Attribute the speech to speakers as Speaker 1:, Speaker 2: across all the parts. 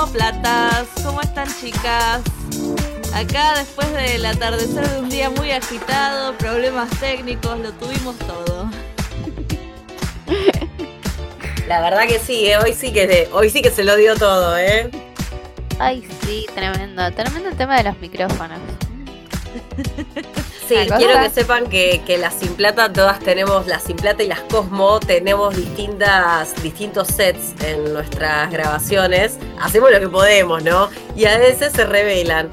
Speaker 1: Cosmoplatas. ¿Cómo están, chicas? Acá, después del atardecer de un día muy agitado, problemas técnicos, lo tuvimos todo.
Speaker 2: La verdad que sí, ¿eh? hoy sí que hoy sí que se lo dio todo, ¿eh?
Speaker 3: Ay, sí, tremendo, tremendo el tema de los micrófonos.
Speaker 2: Sí, quiero que sepan que, que la Simplata, todas tenemos, la Simplata y las Cosmo, tenemos distintas, distintos sets en nuestras grabaciones. Hacemos lo que podemos, ¿no? Y a veces se revelan.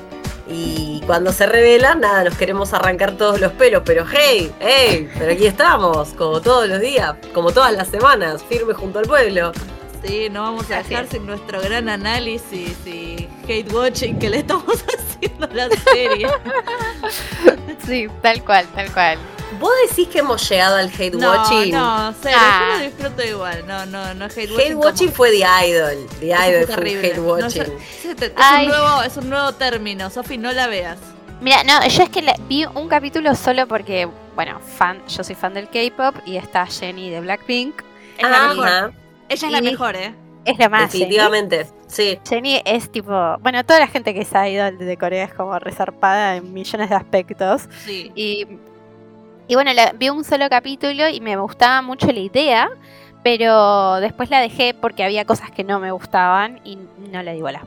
Speaker 2: Y cuando se revelan, nada, nos queremos arrancar todos los pelos, pero hey, hey, pero aquí estamos, como todos los días, como todas las semanas, firme junto al pueblo.
Speaker 1: Sí, no vamos a dejar sin nuestro gran análisis y hate watching que le estamos haciendo a la serie.
Speaker 3: sí, tal cual, tal cual.
Speaker 2: ¿Vos decís que hemos llegado al hate watching?
Speaker 1: No, no, cero, ah. yo lo disfruto igual. No, no, no hate watching.
Speaker 2: Hate watching fue The Idol. The Idol fue hate watching.
Speaker 1: es, un nuevo, es un nuevo término, Sofi, no la veas.
Speaker 3: Mira, no, yo es que vi un capítulo solo porque, bueno, fan, yo soy fan del K-pop y está Jenny de Blackpink.
Speaker 1: Ella es la mejor, ¿eh?
Speaker 3: Es la más.
Speaker 2: Definitivamente, sí.
Speaker 3: Jenny es tipo. Bueno, toda la gente que se ha ido de Corea es como resarpada en millones de aspectos.
Speaker 1: Sí.
Speaker 3: Y, y bueno, vi un solo capítulo y me gustaba mucho la idea, pero después la dejé porque había cosas que no me gustaban y no le di bola.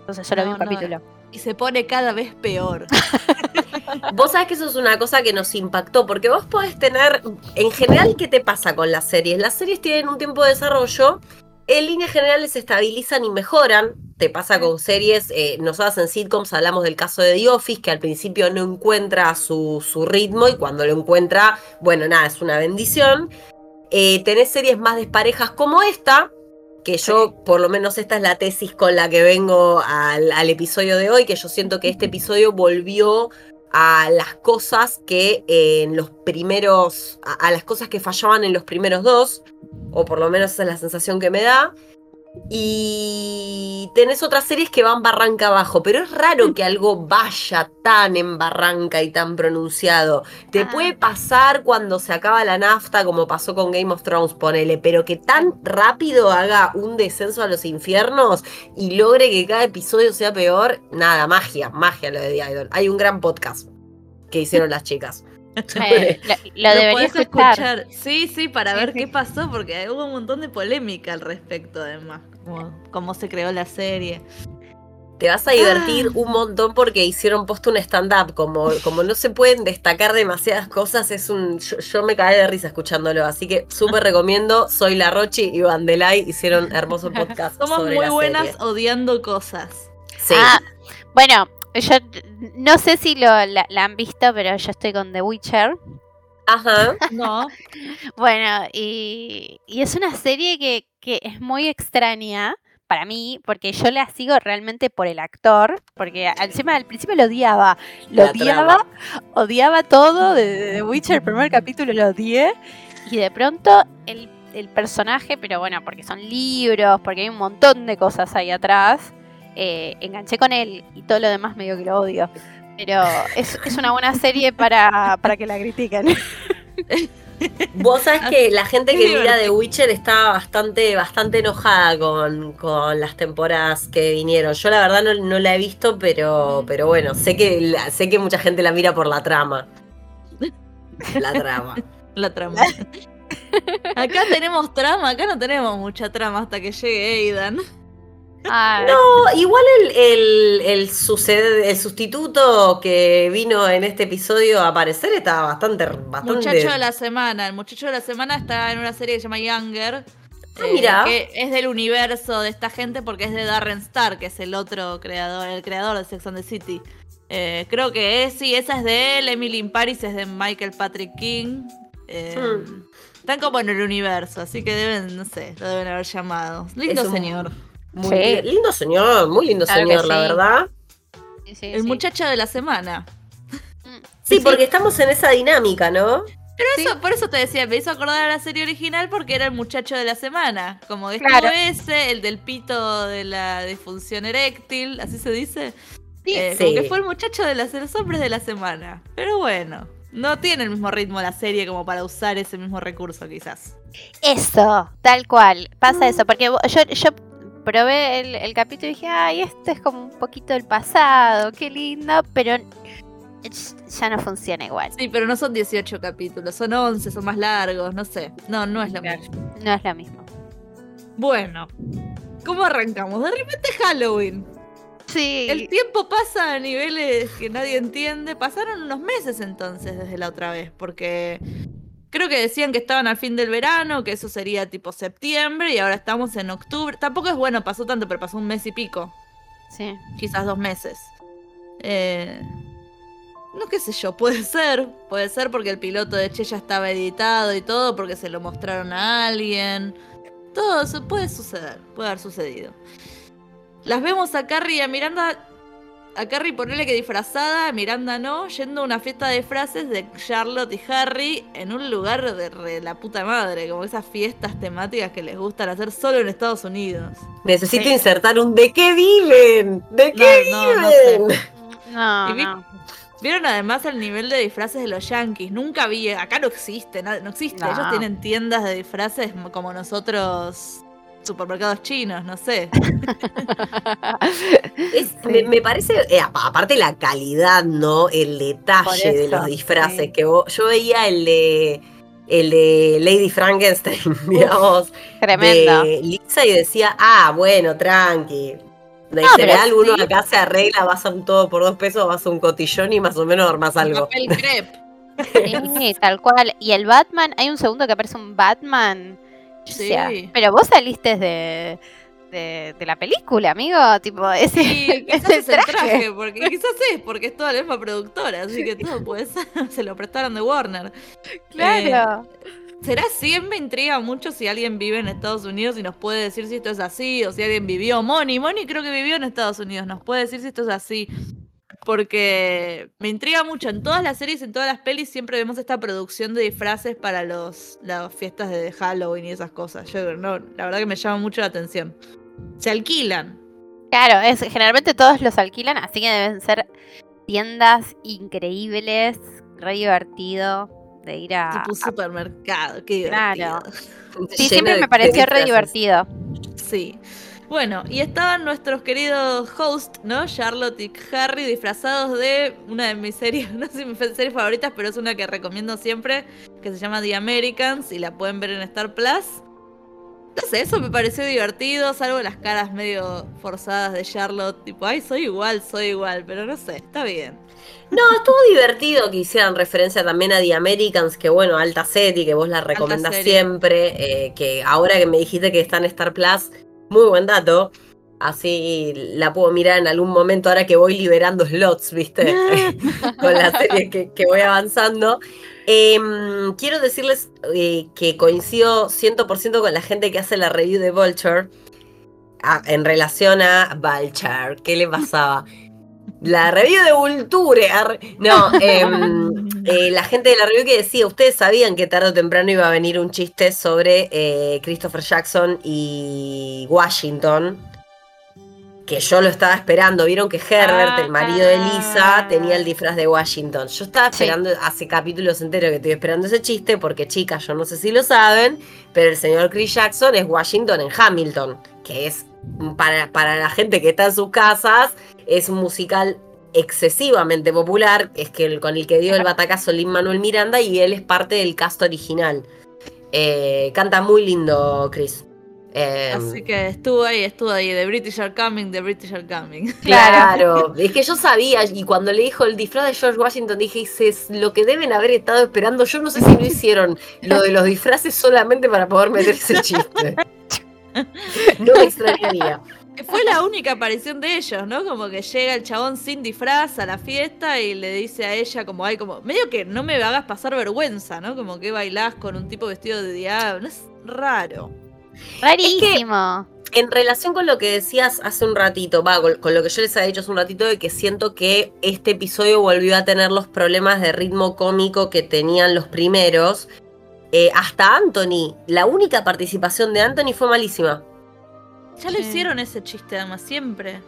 Speaker 3: Entonces solo vi un capítulo.
Speaker 1: Y se pone cada vez peor.
Speaker 2: vos sabés que eso es una cosa que nos impactó, porque vos podés tener, en general, ¿qué te pasa con las series? Las series tienen un tiempo de desarrollo, en líneas generales se estabilizan y mejoran. Te pasa con series, eh, nosotras en sitcoms hablamos del caso de The Office, que al principio no encuentra su, su ritmo y cuando lo encuentra, bueno, nada, es una bendición. Eh, tenés series más desparejas como esta, que yo, por lo menos esta es la tesis con la que vengo al, episodio de hoy, que yo siento que este episodio volvió a las cosas que en los primeros, a, las cosas que fallaban en los primeros dos, o por lo menos esa es la sensación que me da. Y tenés otras series que van barranca abajo, pero es raro que algo vaya tan en barranca y tan pronunciado. Te ah. puede pasar cuando se acaba la nafta, como pasó con Game of Thrones, ponele, pero que tan rápido haga un descenso a los infiernos y logre que cada episodio sea peor, nada, magia, magia lo de The Idol. Hay un gran podcast que hicieron las chicas.
Speaker 3: Eh, lo, deberías escuchar.
Speaker 1: Sí, sí, para ver qué pasó, porque hubo un montón de polémica al respecto, además, cómo se creó la serie.
Speaker 2: Te vas a divertir ah. un montón porque hicieron posto un stand-up. Como, como no se pueden destacar demasiadas cosas, es un. Yo, me caí de risa escuchándolo. Así que súper recomiendo. Soy la Rochi y Vandelay hicieron hermoso podcast.
Speaker 1: Somos muy buenas odiando cosas.
Speaker 3: Sí. Ah, bueno, yo no sé si lo, la, han visto, pero yo estoy con The Witcher.
Speaker 2: Ajá.
Speaker 1: No.
Speaker 3: bueno, y, y, es una serie que, que es muy extraña para mí, porque yo la sigo realmente por el actor, porque encima al principio lo odiaba, lo odiaba, odiaba todo, de, The Witcher, el primer capítulo lo odié, y de pronto el, el, personaje, pero bueno, porque son libros, porque hay un montón de cosas ahí atrás, eh, enganché con él y todo lo demás medio que lo odio. Pero es, una buena serie para, para que la critiquen.
Speaker 2: Vos sabés que la gente que mira The Witcher está bastante, bastante enojada con, con las temporadas que vinieron. Yo la verdad no, la he visto, pero, pero bueno, sé que, sé que mucha gente la mira por la trama. La trama.
Speaker 1: la trama. Acá tenemos trama, acá no tenemos mucha trama hasta que llegue Aidan.
Speaker 2: No, igual el, el, sustituto que vino en este episodio a aparecer estaba bastante, bastante.
Speaker 1: Muchacho de la semana. El muchacho de la semana está en una serie que se llama Younger.
Speaker 2: Ah, mira.
Speaker 1: Eh, que es del universo de esta gente porque es de Darren Star, que es el otro creador, el creador de Sex and the City. Eh, creo que es, sí, esa es de él. Emily in Paris es de Michael Patrick King. Eh, hmm. Están como en el universo, así que deben, no sé, lo deben haber llamado. Lindo señor.
Speaker 2: Muy lindo señor, muy lindo señor, la verdad.
Speaker 1: el muchacho de la semana.
Speaker 2: Sí, porque estamos en esa dinámica, ¿no?
Speaker 1: Pero eso, por eso te decía, me hizo acordar a la serie original porque era el muchacho de la semana. Como este ese, el del pito de la disfunción eréctil, así se dice. Sí, eh, como que fue el muchacho de, las, de los hombres de la semana. Pero bueno, no tiene el mismo ritmo la serie como para usar ese mismo recurso, quizás.
Speaker 3: Eso, tal cual. Pasa eso, porque yo, yo probé el, el capítulo y dije, ay, este es como un poquito del pasado, qué lindo, pero ya no funciona igual.
Speaker 1: Sí, pero no son 18 capítulos, son 11, son más largos, no sé. No, no es lo
Speaker 3: Claro.
Speaker 1: mismo.
Speaker 3: No es lo mismo.
Speaker 1: Bueno, ¿cómo arrancamos? De repente Halloween.
Speaker 3: Sí.
Speaker 1: El tiempo pasa a niveles que nadie entiende. Pasaron unos meses entonces desde la otra vez, porque creo que decían que estaban al fin del verano, que eso sería tipo septiembre, y ahora estamos en octubre. Tampoco es bueno, pasó tanto, pero pasó un mes y pico,
Speaker 3: Sí.
Speaker 1: quizás dos meses. Eh, no qué sé yo, puede ser, puede ser porque el piloto de Che ya estaba editado y todo, porque se lo mostraron a alguien. Todo eso puede suceder, puede haber sucedido. Las vemos a Carrie y a Miranda. A Carrie ponerle que disfrazada, Miranda no, yendo a una fiesta de disfraces de Charlotte y Harry en un lugar de re la puta madre, como esas fiestas temáticas que les gustan hacer solo en Estados Unidos.
Speaker 2: Necesito
Speaker 3: Sí.
Speaker 2: insertar un ¿de qué viven? ¿De qué
Speaker 1: No, no, no sé.
Speaker 2: viven?
Speaker 3: No,
Speaker 1: vi-
Speaker 3: no.
Speaker 1: Vieron además el nivel de disfraces de los yankees. Nunca vi, acá no existe, nada- no existe.
Speaker 3: No.
Speaker 1: Ellos tienen tiendas de disfraces como nosotros, supermercados chinos, no sé.
Speaker 2: Es- me, me parece, eh, apa- aparte la calidad, ¿no? El detalle de los disfraces.
Speaker 3: sí.
Speaker 2: Que vos- yo veía el de el de Lady Frankenstein, digamos,
Speaker 3: Tremendo.
Speaker 2: de Lisa y decía, ah, bueno, tranqui. De
Speaker 3: No, pero
Speaker 2: general uno
Speaker 3: sí.
Speaker 2: acá se arregla, vas a un todo por dos pesos, vas a un cotillón y más o menos armas algo.
Speaker 1: Papel crepe.
Speaker 3: Sí, tal cual. Y el Batman, hay un segundo que aparece un Batman.
Speaker 1: Sí.
Speaker 3: pero vos saliste de, de, de la película, amigo. Tipo, ese,
Speaker 1: Sí,
Speaker 3: ese
Speaker 1: quizás es el
Speaker 3: traje.
Speaker 1: traje, porque quizás es, porque es toda la misma productora, así que todo puede ser. Se lo prestaron de Warner.
Speaker 3: Claro.
Speaker 1: ¿Será siempre me intriga mucho si alguien vive en Estados Unidos y nos puede decir si esto es así o si alguien vivió? Moni, Moni creo que vivió en Estados Unidos, nos puede decir si esto es así. Porque me intriga mucho. En todas las series, en todas las pelis, siempre vemos esta producción de disfraces para los, las fiestas de Halloween y esas cosas. Yo no, la verdad que me llama mucho la atención. Se alquilan.
Speaker 3: Claro, es, generalmente todos los alquilan, así que deben ser tiendas increíbles, re divertido de ir a...
Speaker 1: tipo un supermercado. Qué
Speaker 3: Claro.
Speaker 1: divertido.
Speaker 3: Sí,
Speaker 2: Llena
Speaker 3: siempre me pareció re divertido.
Speaker 1: Sí. Bueno, y estaban nuestros queridos hosts, ¿no? Charlotte y Harry disfrazados de una de mis series, no sé si mis series favoritas, pero es una que recomiendo siempre, que se llama The Americans y la pueden ver en Star Plus. No sé, eso me pareció divertido, salvo las caras medio forzadas de Charlotte, tipo, ay, soy igual, soy igual, pero no sé, está bien.
Speaker 2: No, estuvo divertido que hicieran referencia también a The Americans, que bueno, alta serie, que vos la recomendás siempre, eh, que ahora que me dijiste que está en Star Plus, muy buen dato. Así la puedo mirar en algún momento ahora que voy liberando slots, ¿viste? Con la serie que, que voy avanzando. Em, quiero decirles eh, que coincido 100% con la gente que hace la review de Vulture en relación a Vulture. ¿Qué le pasaba? La review de Vulture. No, em, eh, la gente de la review que decía, ustedes sabían que tarde o temprano iba a venir un chiste sobre eh, Christopher Jackson y Washington. Que yo lo estaba esperando. Vieron que Herbert, el marido de Lisa, tenía el disfraz de Washington. Yo estaba
Speaker 3: Sí.
Speaker 2: esperando, hace capítulos enteros que estoy esperando ese chiste, porque chicas, yo no sé si lo saben, pero el señor Chris Jackson es Washington en Hamilton, que es para, para la gente que está en sus casas, es un musical excesivamente popular, es que el, con el que dio el batacazo Lin Manuel Miranda y él es parte del cast original. Eh, canta muy lindo, Chris. Eh,
Speaker 1: Así que estuvo ahí, estuvo ahí, The British are coming, The British are coming.
Speaker 2: Claro, es que yo sabía, y cuando le dijo el disfraz de George Washington, dije, "Ese es lo que deben haber estado esperando. Yo no sé si no hicieron lo de los disfraces solamente para poder meter ese chiste. No me extrañaría.
Speaker 1: Fue la única aparición de ellos, ¿no? Como que llega el chabón sin disfraz a la fiesta y le dice a ella como, ay, como, medio que no me hagas pasar vergüenza, ¿no? Como que bailás con un tipo vestido de diablo, es raro.
Speaker 3: Rarísimo.
Speaker 2: En relación con lo que decías hace un ratito, va, con, con lo que yo les había dicho hace un ratito, de que siento que este episodio volvió a tener los problemas de ritmo cómico que tenían los primeros. eh, hasta Anthony, la única participación de Anthony fue malísima.
Speaker 1: Ya lo hicieron ese chiste, además, siempre.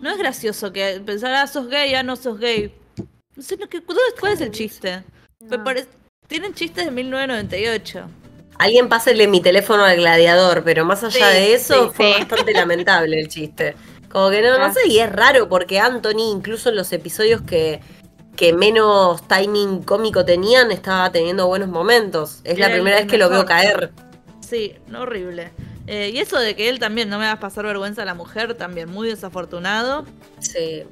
Speaker 1: No es gracioso que pensar, ah, sos gay, ah, no sos gay. No sé, no, ¿qué- ¿cuál es- ¿cuál es el chiste? Me parece- Tienen chistes de 1998.
Speaker 2: Alguien pásele mi teléfono al gladiador, pero más allá
Speaker 1: Sí,
Speaker 2: de eso
Speaker 3: sí,
Speaker 2: fue
Speaker 3: sí.
Speaker 2: bastante lamentable el chiste. Como que no, no sé, y es raro porque Anthony, incluso en los episodios que, que menos timing cómico tenían, estaba teniendo buenos momentos. Es la
Speaker 1: Era
Speaker 2: primera vez que lo veo caer.
Speaker 1: Sí, no, horrible. Eh, y eso de que él también no me hagas pasar vergüenza a la mujer, también muy desafortunado.
Speaker 2: Sí.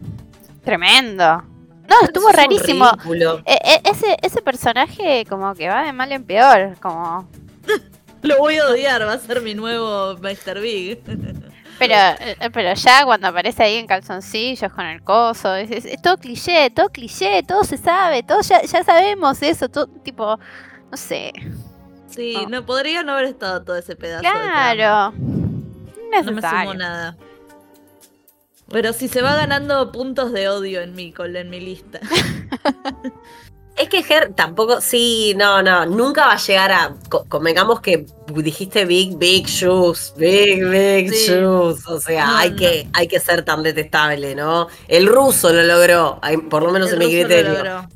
Speaker 3: Tremendo. No, estuvo
Speaker 2: Es
Speaker 3: rarísimo.
Speaker 2: ridículo.
Speaker 3: E- e- ese, ese personaje como que va de mal en peor, como...
Speaker 1: Lo voy a odiar, va a ser mi nuevo Mr. Big.
Speaker 3: Pero, eh, pero ya cuando aparece ahí en calzoncillos con el coso, es, es- es todo cliché, todo cliché, todo se sabe, todo ya, ya sabemos eso, todo tipo, no sé.
Speaker 1: Sí,
Speaker 3: No.
Speaker 1: no podría no haber estado todo ese pedazo. de.
Speaker 3: Claro.
Speaker 1: No me sumo nada. Pero si se va ganando puntos de odio en mi, en mi lista.
Speaker 2: Es que Ger tampoco, sí, no, no, nunca va a llegar a. co- Convengamos que dijiste big, big shoes, big, big
Speaker 1: Sí.
Speaker 2: shoes. O sea,
Speaker 1: No,
Speaker 2: hay,
Speaker 1: no.
Speaker 2: Que, hay que ser tan detestable, ¿no? El ruso lo logró, hay- por lo menos
Speaker 1: El
Speaker 2: en mi
Speaker 1: ruso lo
Speaker 2: criterio.
Speaker 1: logró.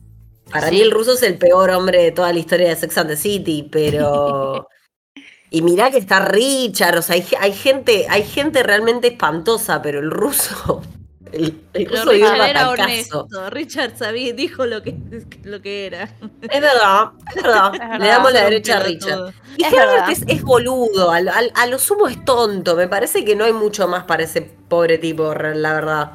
Speaker 2: Para
Speaker 3: Sí.
Speaker 2: mí el ruso es el peor hombre de toda la historia de Sex and the City, pero. y mirá que está Richard, o sea, hay, hay gente, hay gente realmente espantosa, pero el ruso. El,
Speaker 1: Pero Richard era
Speaker 2: batacazo.
Speaker 1: honesto. Richard sabía, dijo lo que, lo que era.
Speaker 2: Es verdad, es verdad.
Speaker 3: Es
Speaker 2: Le damos la derecha a. Richard. Y
Speaker 3: Es
Speaker 2: Herbert
Speaker 3: verdad.
Speaker 2: es, es boludo, a, lo sumo es tonto. Me parece que no hay mucho más para ese pobre tipo, la verdad.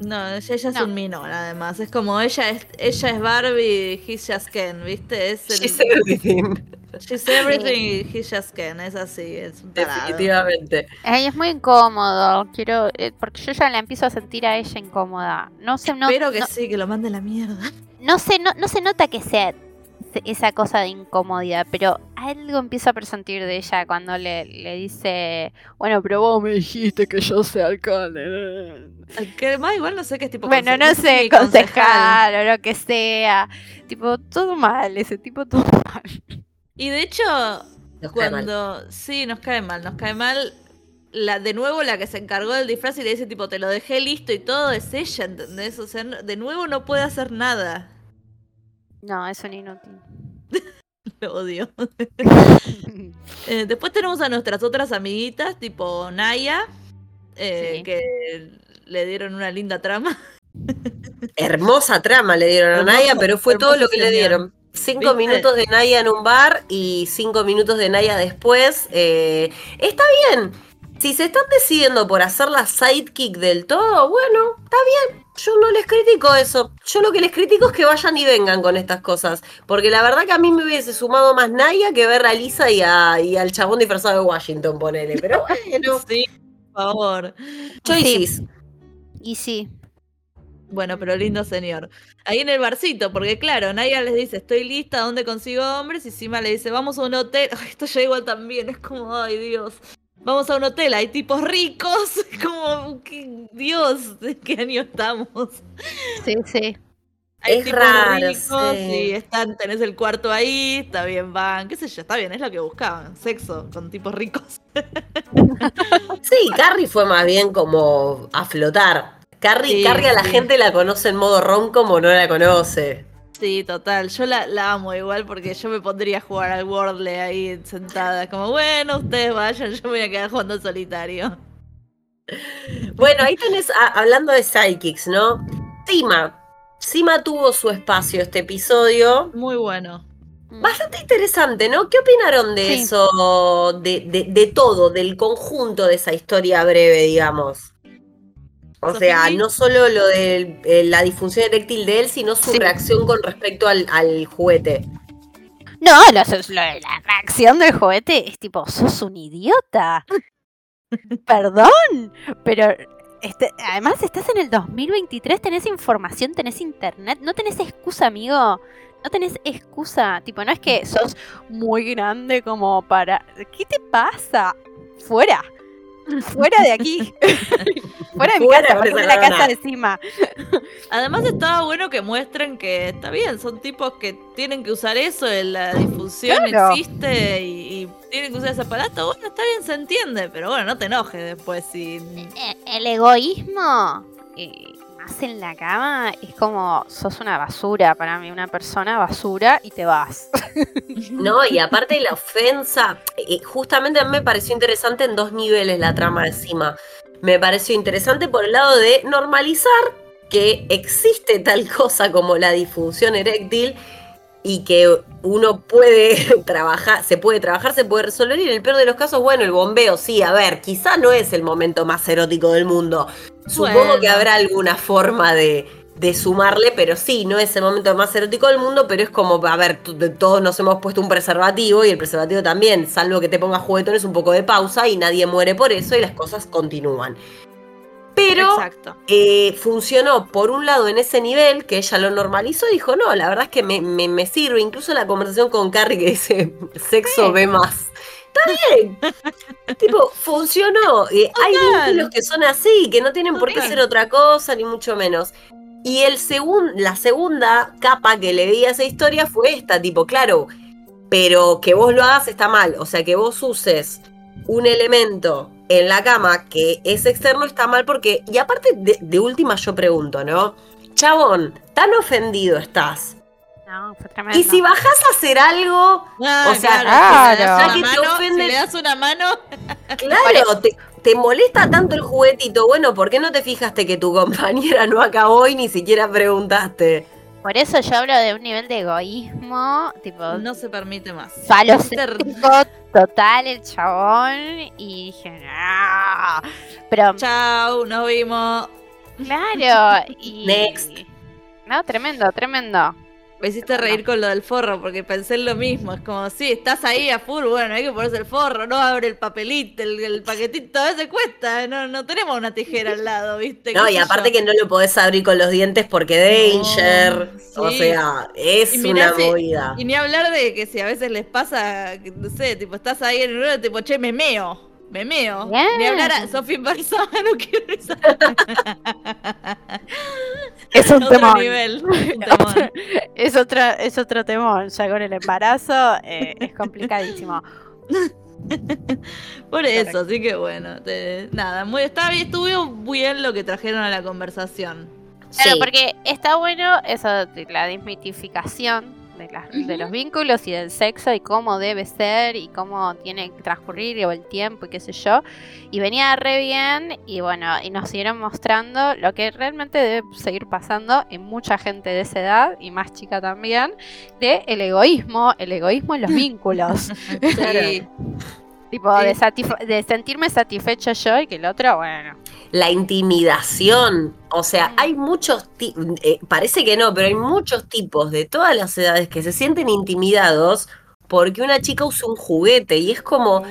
Speaker 1: No, ella, ella es
Speaker 3: No.
Speaker 1: un minor, además. Es como ella es, ella es Barbie, he's just Ken, ¿viste? Es el,
Speaker 2: She's everything,
Speaker 1: she's everything, he's just Ken. Es así, es un tarado.
Speaker 2: definitivamente.
Speaker 3: Ay, es muy incómodo, quiero, eh, porque yo ya la empiezo a sentir a ella incómoda. No se, no,
Speaker 1: Espero que
Speaker 3: no,
Speaker 1: sí, que lo mande a la mierda.
Speaker 3: no se, no, no se nota que sea se- esa cosa de incomodidad, pero algo empiezo a presentir de ella cuando le, le dice, bueno, pero vos me dijiste que yo sea alcalde.
Speaker 1: Que más igual no sé qué es tipo
Speaker 3: Bueno, no sé,
Speaker 1: sí,
Speaker 3: concejal o lo que sea. Tipo, todo mal, ese tipo todo mal.
Speaker 1: Y de hecho,
Speaker 2: Nos
Speaker 1: cuando. Sí, nos cae mal, nos cae mal. La, de nuevo, la que se encargó del disfraz y le dice, tipo, te lo dejé listo y todo, es ella, ¿entendés? O sea, de nuevo no puede hacer nada.
Speaker 3: No, es un inútil.
Speaker 1: Lo odio. Eh, después tenemos a nuestras otras amiguitas, tipo Naya, eh,
Speaker 3: Sí.
Speaker 1: que le dieron una linda trama.
Speaker 2: Hermosa trama le dieron a
Speaker 1: Hermosa-
Speaker 2: Naya, pero fue todo lo que le dieron. Cinco
Speaker 1: ¿Viste?
Speaker 2: minutos de Naya en un bar y cinco minutos de Naya después. Eh, está bien. Si se están decidiendo por hacer la sidekick del todo, bueno, está bien. Yo no les critico eso. Yo lo que les critico es que vayan y vengan con estas cosas. Porque la verdad que a mí me hubiese sumado más Naya que ver a Lisa y, a- y al chabón disfrazado de Washington, ponele. Pero bueno,
Speaker 1: Sí, por favor.
Speaker 2: choices.
Speaker 3: Y sí,
Speaker 1: Bueno, pero lindo señor. Ahí en el barcito, porque claro, Naya les dice, estoy lista, ¿dónde consigo hombres? Y Sima le dice, vamos a un hotel. Ay, esto ya igual también, es como, ay Dios. Vamos a un hotel, hay tipos ricos. Como, ¿qué- Dios, ¿de qué año estamos?
Speaker 3: sí, sí.
Speaker 1: Hay
Speaker 2: Es
Speaker 1: tipos
Speaker 2: raro,
Speaker 1: ricos
Speaker 2: sí.
Speaker 1: y están, tenés el cuarto ahí, está bien, van, qué sé yo, está bien, es lo que buscaban, sexo con tipos ricos.
Speaker 2: Sí, Carrie fue más bien como a flotar. Carrie,
Speaker 1: Sí,
Speaker 2: Carrie a la
Speaker 1: sí.
Speaker 2: gente la conoce en modo rom como no la conoce.
Speaker 1: Sí, total, yo la, la amo igual porque yo me pondría a jugar al Wordle ahí sentada, como, bueno, ustedes vayan, yo me voy a quedar jugando al solitario.
Speaker 2: Bueno, ahí tenés, a- hablando de sidekicks, ¿no? Sima. Sima tuvo su espacio este episodio.
Speaker 1: Muy bueno.
Speaker 2: Bastante interesante, ¿no? ¿Qué opinaron de
Speaker 3: Sí.
Speaker 2: eso, de, de- de todo, del conjunto de esa historia breve, digamos? O sea, no solo lo de eh, la disfunción eréctil de él, sino su
Speaker 3: Sí.
Speaker 2: reacción con respecto al, al juguete.
Speaker 3: No, lo- lo- la reacción del juguete es tipo, sos un idiota. Perdón, pero este, además estás en el 2023, tenés información, tenés internet, no tenés excusa, amigo. No tenés excusa, tipo, no es que sos muy grande como para... ¿Qué te pasa? Fuera. Fuera de aquí. Fuera de mi
Speaker 2: Fuera
Speaker 3: casa,
Speaker 2: de
Speaker 3: la casa de encima.
Speaker 1: Además estaba bueno que muestren que está bien, son tipos que tienen que usar eso, la difusión
Speaker 3: Claro.
Speaker 1: existe y, y tienen que usar ese aparato, bueno, está bien, se entiende, pero bueno, no te enojes después si...
Speaker 3: Eh, El egoísmo, eh, más en la cama, es como sos una basura para mí, una persona basura y te vas.
Speaker 2: No, y aparte la ofensa, eh, justamente a mí me pareció interesante en dos niveles la trama de encima. Me pareció interesante por el lado de normalizar que existe tal cosa como la disfunción eréctil y que uno puede trabajar, se puede trabajar, se puede resolver y en el peor de los casos, bueno, el bombeo, sí, a ver, quizá no es el momento más erótico del mundo. Supongo que habrá alguna forma de, de sumarle, pero sí, no es el momento más erótico del mundo, pero es como, a ver, todos nos hemos puesto un preservativo y el preservativo también, salvo que te pongas juguetones, un poco de pausa y nadie muere por eso y las cosas continúan. Pero eh, funcionó por un lado en ese nivel, que ella lo normalizó y dijo, no, la verdad es que me, me- me sirve. Incluso la conversación con Carrie que dice, sexo ve más. Está bien. tipo, funcionó. Eh, hay vínculos que son así, que no tienen por qué ser otra cosa, ni mucho menos. Y el segun- la segunda capa que le di a esa historia fue esta, tipo, claro, pero que vos lo hagas está mal. O sea, que vos uses un elemento en la cama que es externo está mal porque, y aparte de, de última yo pregunto, ¿no? Chabón, tan ofendido estás.
Speaker 3: No, fue tremendo.
Speaker 2: Y si bajás a hacer algo,
Speaker 1: Ah,
Speaker 2: o sea,
Speaker 3: claro.
Speaker 1: si le das
Speaker 2: Ya que te
Speaker 1: mano,
Speaker 2: ofende-
Speaker 1: si le das una mano,
Speaker 2: claro, te, te molesta tanto el juguetito, bueno, ¿por qué no te fijaste que tu compañera no acabó y ni siquiera preguntaste?
Speaker 3: Por eso yo hablo de un nivel de egoísmo, tipo,
Speaker 1: no se permite más.
Speaker 3: falocéntrico total el chabón. Y dije, no. Pero,
Speaker 1: Chau, nos vimos.
Speaker 3: claro. Y,
Speaker 2: Next.
Speaker 3: No, tremendo, tremendo.
Speaker 1: Me hiciste reír con lo del forro porque pensé en lo mismo. Es como, sí, estás ahí a full, bueno, hay que ponerse el forro, no abre el papelito, el, el paquetito, a veces cuesta. No, no tenemos una tijera al lado, ¿viste?
Speaker 2: No,
Speaker 1: ¿Qué
Speaker 2: y aparte
Speaker 1: yo?
Speaker 2: que no lo podés abrir con los dientes porque danger. O
Speaker 1: sí.
Speaker 2: sea, es
Speaker 1: mirá
Speaker 2: una
Speaker 1: si-
Speaker 2: movida.
Speaker 1: Y ni hablar de que si a veces les pasa, no sé, tipo, estás ahí en el tipo, che, me meo. Me meo.
Speaker 3: Bien.
Speaker 1: Ni hablar a Sofía Barzá, no quiero esa.
Speaker 3: Es un
Speaker 1: Otro
Speaker 3: temón.
Speaker 1: nivel. un.
Speaker 3: Es otro, es otro temón. Ya con el embarazo eh, es complicadísimo.
Speaker 1: Por eso, así que bueno, te- nada, muy, está bien, estuvo bien lo que trajeron a la conversación.
Speaker 3: Claro,
Speaker 2: Sí.
Speaker 3: porque está bueno eso de la desmitificación de, las- de los vínculos y del sexo y cómo debe ser y cómo tiene que transcurrir y el tiempo y qué sé yo. Y venía re bien y bueno, y nos siguieron mostrando lo que realmente debe seguir pasando en mucha gente de esa edad y más chica también, de el egoísmo, el egoísmo en los vínculos.
Speaker 1: Sí.
Speaker 3: tipo,
Speaker 1: Sí.
Speaker 3: de, de sentirme satisfecho yo y que el otro, bueno.
Speaker 2: La intimidación. O sea, hay muchos eh, parece que no, pero hay muchos tipos de todas las edades que se sienten intimidados porque una chica usa un juguete y es como,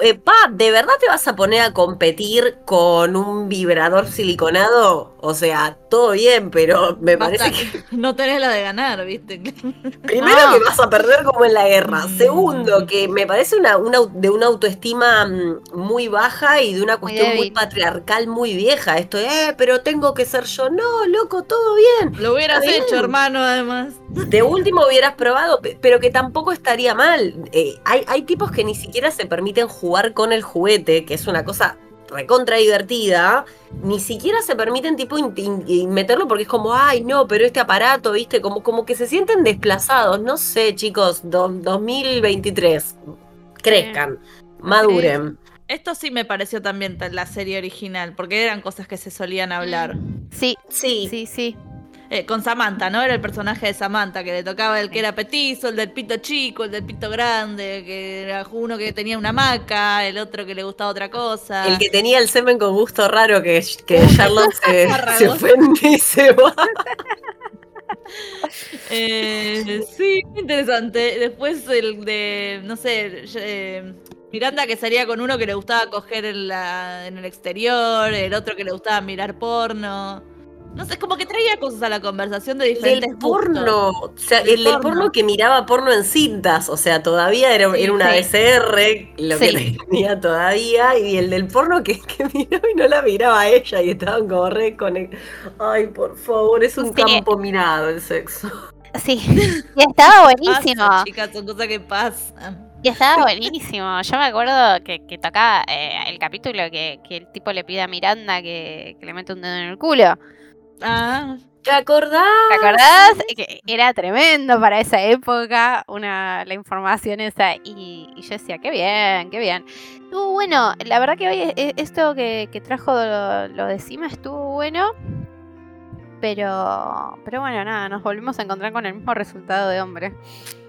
Speaker 2: eh, pa, ¿de verdad te vas a poner a competir con un vibrador siliconado? O sea, todo bien, pero me
Speaker 1: Basta,
Speaker 2: parece que
Speaker 1: No tenés la de ganar, ¿viste?
Speaker 2: primero
Speaker 3: No.
Speaker 2: que vas a perder como en la guerra.
Speaker 1: Mm.
Speaker 2: Segundo, que me parece una, una au- de una autoestima mm, muy baja y de una cuestión muy patriarcal muy vieja. Esto, eh, pero tengo que ser yo. No, loco, todo bien.
Speaker 1: Lo hubieras
Speaker 2: bien.
Speaker 1: hecho, hermano, además.
Speaker 2: De último hubieras probado, pe- pero que tampoco estaría mal. Eh, hay, hay tipos que ni siquiera se permiten jugar con el juguete, que es una cosa recontra divertida. Ni siquiera se permiten tipo in- in- in- meterlo porque es como, ay, no, pero este aparato, viste, como, como que se sienten desplazados. No sé, chicos, do- 2023. Crezcan, maduren.
Speaker 1: Esto sí me pareció también ta- la serie original, porque eran cosas que se solían hablar.
Speaker 3: Sí,
Speaker 2: Sí,
Speaker 3: sí, sí.
Speaker 1: Eh, con Samantha, ¿no? Era el personaje de Samantha, que le tocaba el que era petizo, el del pito chico, el del pito grande, que era uno que tenía una maca, el otro que le gustaba otra cosa.
Speaker 2: el que tenía el semen con gusto raro que, que Charlotte se, se ofende y se va.
Speaker 1: Eh, sí, interesante. Después el de, no sé, eh, Miranda que salía con uno que le gustaba coger en, la, en el exterior, el otro que le gustaba mirar porno. No sé, como que traía cosas a la conversación de diferentes
Speaker 2: Del porno, o sea, el del
Speaker 1: porno.
Speaker 2: porno que miraba porno en cintas, o sea, todavía era,
Speaker 1: Sí,
Speaker 2: era una
Speaker 3: sí.
Speaker 2: BCR, lo
Speaker 3: Sí.
Speaker 2: que tenía todavía, y el del porno que, que miraba y no la miraba a ella y estaban como re conectados. Ay, por favor, es un campo minado el sexo.
Speaker 3: Sí, y estaba
Speaker 1: Pasa,
Speaker 3: buenísimo.
Speaker 1: chicas, son cosas que pasan.
Speaker 3: Y estaba buenísimo. Yo me acuerdo que, que tocaba eh, el capítulo que, que el tipo le pide a Miranda que, que le mete un dedo en el culo.
Speaker 1: Ah,
Speaker 2: ¿Te acordás?
Speaker 3: ¿Te acordás? Que era tremendo para esa época una, la información esa. Y, y yo decía, qué bien, qué bien. Estuvo bueno. La verdad que hoy e- e- esto que, que trajo lo, lo de Cima estuvo bueno. Pero, pero bueno, nada, nos volvimos a encontrar con el mismo resultado de hombre.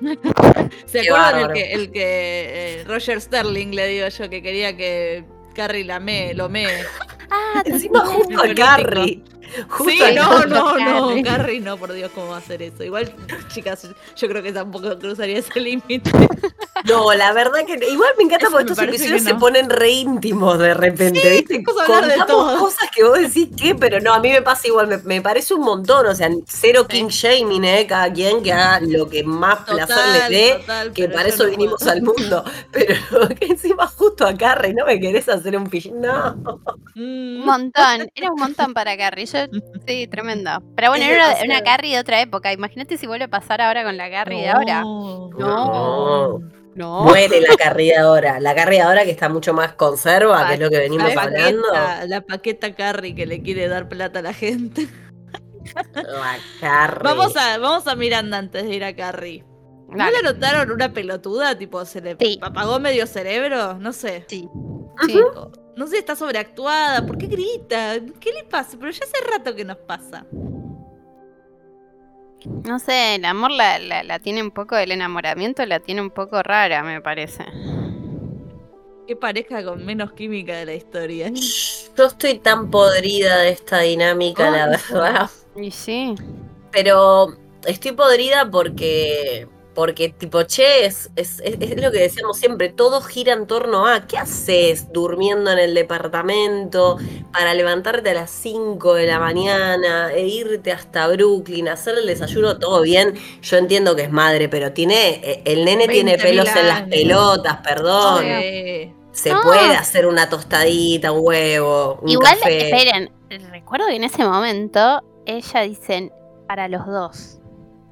Speaker 1: ¿Se
Speaker 2: Qué
Speaker 1: acuerdan el que, el que eh, Roger Sterling le digo yo que quería que Carrie la me, lo me?
Speaker 3: Ah,
Speaker 2: Encima justo a. Carrie. Justo
Speaker 1: Sí,
Speaker 2: a
Speaker 1: no, no, no,
Speaker 3: Carrie.
Speaker 1: No, por Dios, ¿cómo va a hacer eso? Igual, chicas, yo creo que tampoco cruzaría ese límite.
Speaker 2: No, la verdad que igual me encanta
Speaker 1: Eso
Speaker 2: porque
Speaker 1: me
Speaker 2: estos episodios se ponen re íntimos de repente, ¿viste?
Speaker 1: de
Speaker 2: Contamos
Speaker 1: todo.
Speaker 2: cosas que vos decís que, pero no, a mí me pasa igual, me, me parece un montón, o sea, cero
Speaker 1: Sí.
Speaker 2: king shaming, ¿eh? Cada quien que haga lo que más placer le dé,
Speaker 1: total,
Speaker 2: que para eso
Speaker 1: no
Speaker 2: vinimos
Speaker 1: puedo.
Speaker 2: al mundo, pero que encima justo a Carrie, ¿no me querés hacer un pichín? No.
Speaker 3: Un
Speaker 1: Mm,
Speaker 3: montón, era un montón para Carrie. Yo, sí, tremendo. Pero bueno, era una, una Carrie de otra época. Imagínate si vuelve a pasar ahora con la Carrie de ahora.
Speaker 1: no,
Speaker 2: No.
Speaker 3: No.
Speaker 2: Muere la Carrie de ahora, la Carrie de ahora que está mucho más conserva, que es lo que venimos
Speaker 1: La
Speaker 2: hablando.
Speaker 1: paqueta, la paqueta Carrie que le quiere dar plata a la gente.
Speaker 2: La Carrie.
Speaker 1: Vamos a, vamos a Miranda antes de ir a Carrie. ¿No
Speaker 3: Dale.
Speaker 1: le notaron una pelotuda? Tipo, ¿se le
Speaker 3: Sí.
Speaker 1: apagó medio cerebro? No sé.
Speaker 3: Sí. Sí.
Speaker 1: No sé, está sobreactuada. ¿Por qué grita? ¿Qué le pasa? Pero ya hace rato que nos pasa.
Speaker 3: No sé, el amor la, la, la tiene un poco, el enamoramiento la tiene un poco rara, me parece.
Speaker 1: Qué pareja con menos química de la historia.
Speaker 2: Yo estoy tan podrida de esta dinámica, la
Speaker 1: Ay.
Speaker 2: verdad.
Speaker 3: Y sí.
Speaker 2: Pero estoy podrida porque, porque tipo, che, es, es, es- es lo que decíamos siempre, todo gira en torno a, ¿qué haces durmiendo en el departamento para levantarte a las 5 de la mañana e irte hasta Brooklyn, hacer el desayuno, todo bien? Yo entiendo que es madre, pero tiene, eh, el nene tiene
Speaker 1: 20.000
Speaker 2: pelos en las pelotas, perdón.
Speaker 1: Sí.
Speaker 2: Se
Speaker 3: No.
Speaker 2: puede hacer una tostadita, un huevo, un
Speaker 3: Igual,
Speaker 2: café.
Speaker 3: esperen, recuerdo que en ese momento ella dicen para los dos.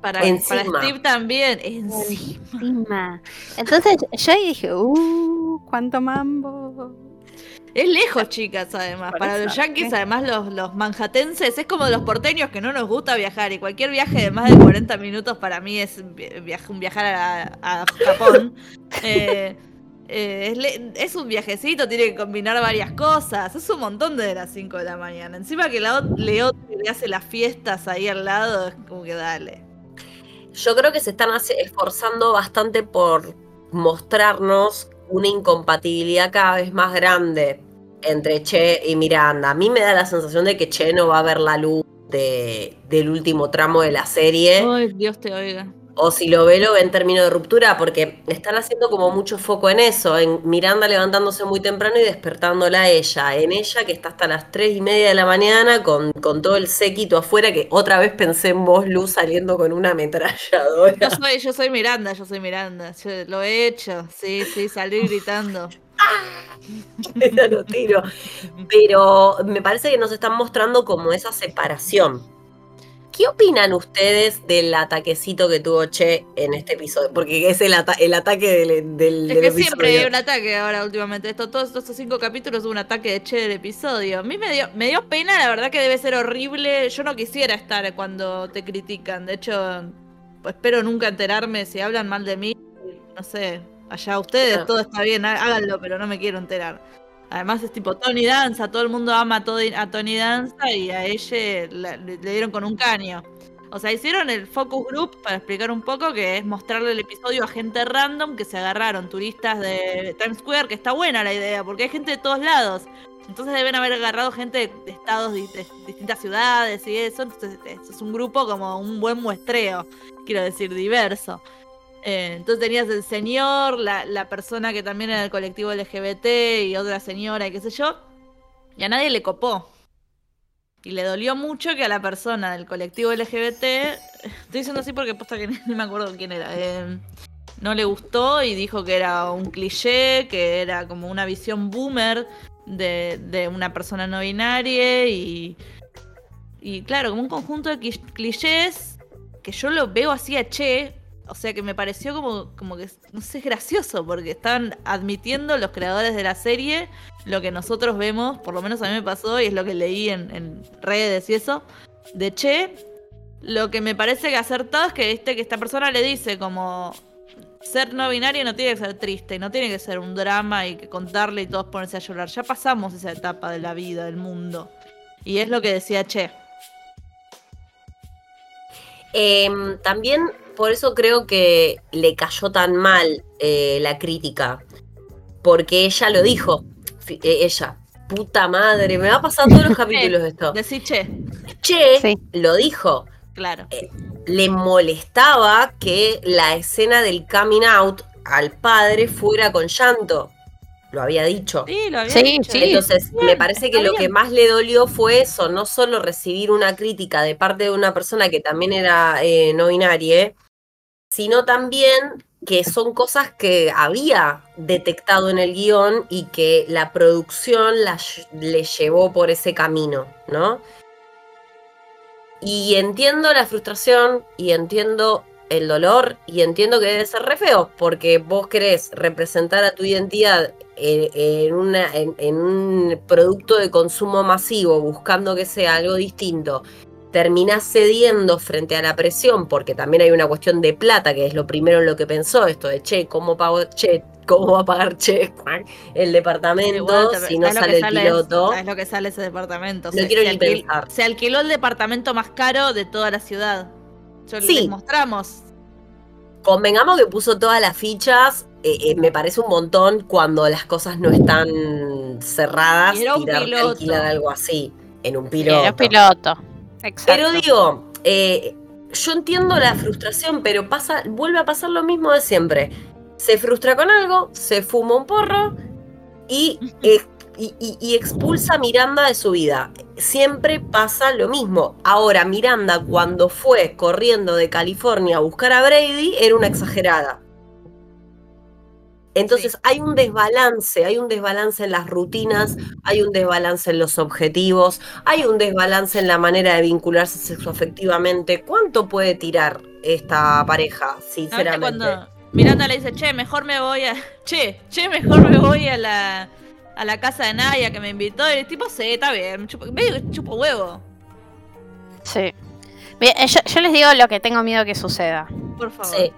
Speaker 1: Para, para. Steve también. Encima.
Speaker 3: Encima. Entonces yo ahí dije, uh, cuánto mambo.
Speaker 1: Es lejos, chicas, además.
Speaker 3: Por
Speaker 1: Para
Speaker 3: eso,
Speaker 1: los yankees,
Speaker 3: ¿qué?
Speaker 1: además, los, los manhattenses, es como los porteños que no nos gusta viajar. Y cualquier viaje de más de 40 minutos para mí es un viajar a, a Japón. Eh, eh, es, un viajecito, tiene que combinar varias cosas. Es un montón de las 5 de la mañana. Encima que la Leo le hace las fiestas ahí al lado, es como que dale.
Speaker 2: Yo creo que se están esforzando bastante por mostrarnos una incompatibilidad cada vez más grande entre Che y Miranda. A mí me da la sensación de que Che no va a ver la luz de- del último tramo de la serie.
Speaker 1: Ay, Dios te oiga.
Speaker 2: O si lo ve, lo ve en términos de ruptura, porque están haciendo como mucho foco en eso, en Miranda levantándose muy temprano y despertándola a ella, en ella que está hasta las tres y media de la mañana con, con todo el séquito afuera, que otra vez pensé en vos, Luz, saliendo con una ametralladora.
Speaker 1: Yo soy, yo soy Miranda, yo soy Miranda. Yo lo he hecho. Sí, sí, salí gritando.
Speaker 2: Ya lo tiro. Pero me parece que nos están mostrando como esa separación. ¿Qué opinan ustedes del ataquecito que tuvo Che en este episodio? Porque es el, ata- el ataque del, del,
Speaker 1: Es
Speaker 2: del
Speaker 1: que
Speaker 2: episodio.
Speaker 1: siempre hay un ataque ahora últimamente. Esto, todos estos cinco capítulos hubo un ataque de Che del episodio. A mí me dio, me dio pena, la verdad que debe ser horrible. Yo no quisiera estar cuando te critican. De hecho, pues, espero nunca enterarme si hablan mal de mí. No sé, allá ustedes, todo está bien, há- háganlo, pero no me quiero enterar. Además es tipo Tony Danza, todo el mundo ama a, Tony- Danza y a ella la- le, dieron con un caño. O sea, hicieron el focus group para explicar un poco que es mostrarle el episodio a gente random que se agarraron, turistas de Times Square, que está buena la idea, porque hay gente de todos lados. Entonces deben haber agarrado gente de, estados de, de distintas ciudades y eso. Entonces es, es un grupo como un buen muestreo, quiero decir, diverso. Eh, entonces tenías el señor, la, persona que también era del colectivo LGBT y otra señora y qué sé yo. Y a nadie le copó. Y le dolió mucho que a la persona del colectivo LGBT, estoy diciendo así porque posta que ni, me acuerdo quién era, eh, no le gustó y dijo que era un cliché, que era como una visión boomer de, de una persona no binaria y, y claro, como un conjunto de cli- clichés que yo lo veo así a Che, o sea que me pareció como, como que, no sé, gracioso, porque estaban admitiendo los creadores de la serie lo que nosotros vemos, por lo menos a mí me pasó y es lo que leí en, redes y eso, de Che, lo que me parece que acertado es que, este, que esta persona le dice como ser no binario no tiene que ser triste, no tiene que ser un drama y que contarle y todos ponerse a llorar. Ya pasamos esa etapa de la vida, del mundo. Y es lo que decía Che.
Speaker 2: Em, también por eso creo que le cayó tan mal eh, la crítica. Porque ella lo dijo. Eh, ella. Puta madre, me va a pasar todos los capítulos de esto.
Speaker 1: Decí Che,
Speaker 2: Che
Speaker 3: Sí.
Speaker 2: lo dijo.
Speaker 1: claro.
Speaker 2: Le molestaba que la escena del coming out al padre fuera con llanto. Lo había dicho.
Speaker 1: Sí, lo había
Speaker 3: Sí,
Speaker 1: dicho.
Speaker 3: sí.
Speaker 2: Entonces,
Speaker 1: Bien,
Speaker 2: me parece que lo que más le dolió fue eso, no solo recibir una crítica de parte de una persona que también era eh, no binaria, sino también que son cosas que había detectado en el guion y que la producción la ll- le llevó por ese camino, ¿no? Y entiendo la frustración y entiendo el dolor y entiendo que debe ser re feo, porque vos querés representar a tu identidad en, en una, en, en un producto de consumo masivo, buscando que sea algo distinto, terminás cediendo frente a la presión, porque también hay una cuestión de plata, que es lo primero en lo que pensó esto de, che, ¿cómo pago, che, cómo va a pagar Che el departamento
Speaker 1: Igual,
Speaker 2: si no
Speaker 1: ¿sabes lo
Speaker 2: sale el piloto?
Speaker 1: ¿Sabes lo que sale ese departamento?
Speaker 2: No quiero ni
Speaker 1: alquil-
Speaker 2: pensar.
Speaker 1: se alquiló el departamento más caro de toda la ciudad. Yo
Speaker 2: Sí.
Speaker 1: les mostramos.
Speaker 2: Convengamos que puso todas las fichas, eh, eh, me parece un montón cuando las cosas no están cerradas,
Speaker 1: un piloto.
Speaker 2: alquilar algo así, en un
Speaker 3: Sí,
Speaker 2: piloto.
Speaker 3: era piloto. Exacto.
Speaker 2: Pero digo, eh, yo entiendo la frustración, pero pasa, vuelve a pasar lo mismo de siempre. Se frustra con algo, se fuma un porro y, eh, y, y- y expulsa a Miranda de su vida. Siempre pasa lo mismo. Ahora, Miranda, cuando fue corriendo de California a buscar a Brady, era una exagerada. Entonces
Speaker 1: Sí.
Speaker 2: hay un desbalance, hay un desbalance en las rutinas, hay un desbalance en los objetivos, hay un desbalance en la manera de vincularse sexoafectivamente. ¿Cuánto puede tirar esta pareja,
Speaker 1: ¿No viste
Speaker 2: sinceramente?
Speaker 1: cuando Miranda le dice, che, mejor me voy a. Che, che, mejor me voy a la. a la casa de Naya que me invitó. Y el tipo, sí, está bien. Chupo, medio que chupo huevo.
Speaker 3: Sí. Bien, eh, yo, yo les digo lo que tengo miedo que suceda.
Speaker 1: Por favor.
Speaker 2: Sí,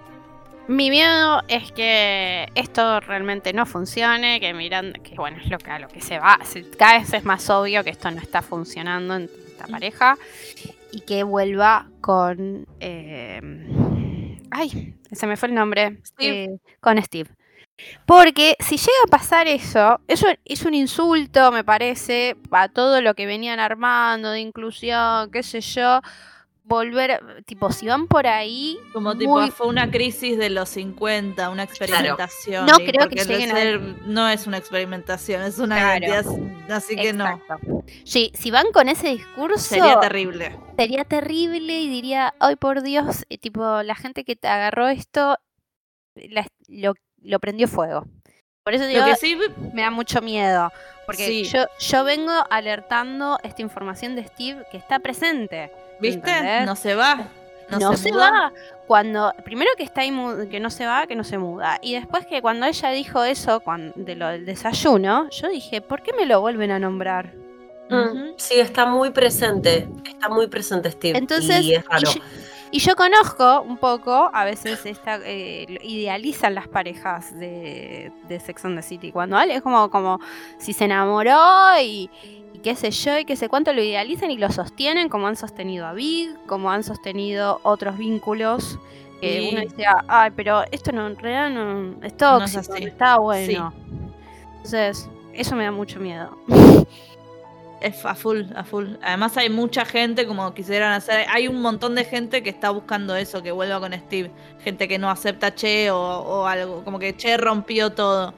Speaker 3: Mi miedo es que esto realmente no funcione, que Miranda, que bueno, es lo que, a lo que se va, cada vez es más obvio que esto no está funcionando en esta pareja y que vuelva con... eh, ay, se me fue el nombre.
Speaker 1: Steve.
Speaker 3: eh, con Steve. Porque si llega a pasar eso, eso es un insulto, me parece, a todo lo que venían armando de inclusión, qué sé yo. Volver, tipo, si van por ahí,
Speaker 1: Como tipo,
Speaker 3: muy-
Speaker 1: fue una crisis de los 50, una experimentación.
Speaker 3: No creo que lleguen a-
Speaker 1: ser no es una experimentación, es una
Speaker 3: Claro.
Speaker 1: identidad. Así que no.
Speaker 3: Sí, si van con ese discurso,
Speaker 1: Sería terrible.
Speaker 3: sería terrible y diría, ay por Dios, eh, tipo, la gente que te agarró esto la- lo, lo prendió fuego. Por eso digo,
Speaker 1: Lo que sí,
Speaker 3: me da mucho miedo. Porque
Speaker 1: Sí.
Speaker 3: yo, yo vengo alertando esta información de Steve que está presente.
Speaker 1: ¿Viste?
Speaker 3: ¿entendés?
Speaker 1: No se va. No,
Speaker 3: No,
Speaker 1: se,
Speaker 3: se,
Speaker 1: muda.
Speaker 3: va. Cuando, primero que está que no se va, que no se muda. Y después que cuando ella dijo eso cuan- de lo del desayuno, yo dije, ¿por qué me lo vuelven a nombrar?
Speaker 2: Mm, sí, está muy presente, está muy presente Steve.
Speaker 3: Entonces,
Speaker 2: y es raro.
Speaker 3: yo, y yo conozco un poco, a veces esta, eh, idealizan las parejas de, de Sex and the City. Cuando alguien es como, como si se enamoró y, y qué sé yo, y qué sé cuánto lo idealizan y lo sostienen, como han sostenido a Big, como han sostenido otros vínculos. Que
Speaker 1: Sí.
Speaker 3: uno dice, "Ah, ay, pero esto no, en realidad no es tóxico, no,
Speaker 1: así.
Speaker 3: está bueno. Entonces, eso me da mucho miedo.
Speaker 1: Es a full, a full. Además hay mucha gente como quisieran hacer. Hay un montón de gente que está buscando eso, que vuelva con Steve. Gente que no acepta Che o, o algo. Como que Che rompió todo.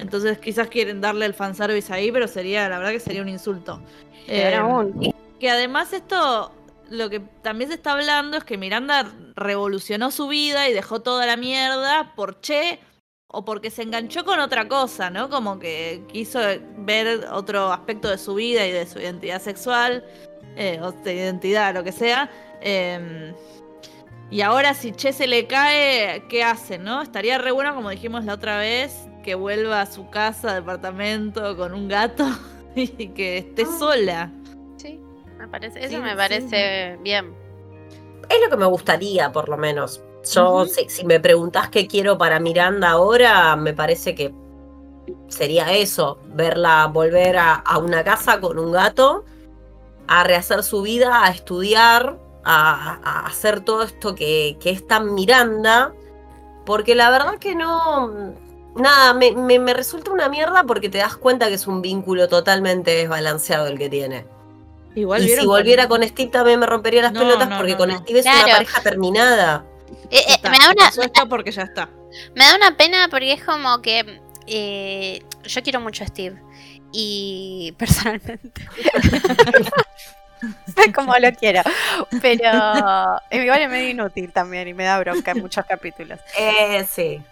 Speaker 1: Entonces quizás quieren darle el fanservice ahí, pero sería, la verdad que sería un insulto. Eh,
Speaker 3: aún.
Speaker 1: que además esto, lo que también se está hablando es que Miranda revolucionó su vida y dejó toda la mierda por Che o porque se enganchó con otra cosa, ¿no? Como que quiso ver otro aspecto de su vida y de su identidad sexual, eh, o de identidad, lo que sea. eh, y ahora si Che se le cae, ¿qué hace, no? Estaría re bueno, como dijimos la otra vez, que vuelva a su casa, departamento, con un gato y que esté sola.
Speaker 3: Sí. Me parece, eso
Speaker 1: Sí,
Speaker 3: me
Speaker 1: sí.
Speaker 3: parece bien.
Speaker 2: Es lo que me gustaría, por lo menos. Yo, si, si me preguntás qué quiero para Miranda ahora, me parece que sería eso, verla volver a, a una casa con un gato, a rehacer su vida, a estudiar, a, a hacer todo esto que, que es tan Miranda, porque la verdad que no... Nada, me, me- me resulta una mierda porque te das cuenta que es un vínculo totalmente desbalanceado el que tiene.
Speaker 1: Igual
Speaker 2: Y si volviera con Steve también me rompería las
Speaker 1: No,
Speaker 2: pelotas
Speaker 1: no,
Speaker 2: porque
Speaker 1: no,
Speaker 2: con
Speaker 1: no.
Speaker 2: Steve es una pareja terminada.
Speaker 3: Eh, eh,
Speaker 1: está,
Speaker 3: me, da una,
Speaker 1: pasó esto porque ya está.
Speaker 3: me da una pena porque es como que eh, yo quiero mucho a Steve. Y personalmente. Es como lo quiero. Pero igual es medio inútil también y me da bronca en muchos capítulos.
Speaker 2: Eh, sí.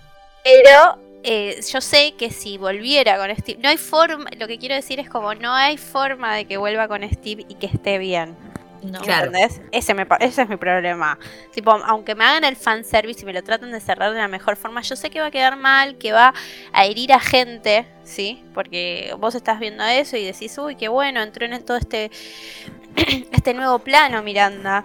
Speaker 3: Pero eh, yo sé que si volviera con Steve, no hay forma, lo que quiero decir es como no hay forma de que vuelva con Steve y que esté bien.
Speaker 1: No.
Speaker 2: Claro.
Speaker 3: ¿Entendés? Ese, me, pa- ese es mi problema. Tipo, aunque me hagan el fanservice y me lo traten de cerrar de la mejor forma, yo sé que va a quedar mal, que va a herir a gente, ¿sí? Porque vos estás viendo eso y decís, uy, qué bueno, entró en todo este, este nuevo plano, Miranda.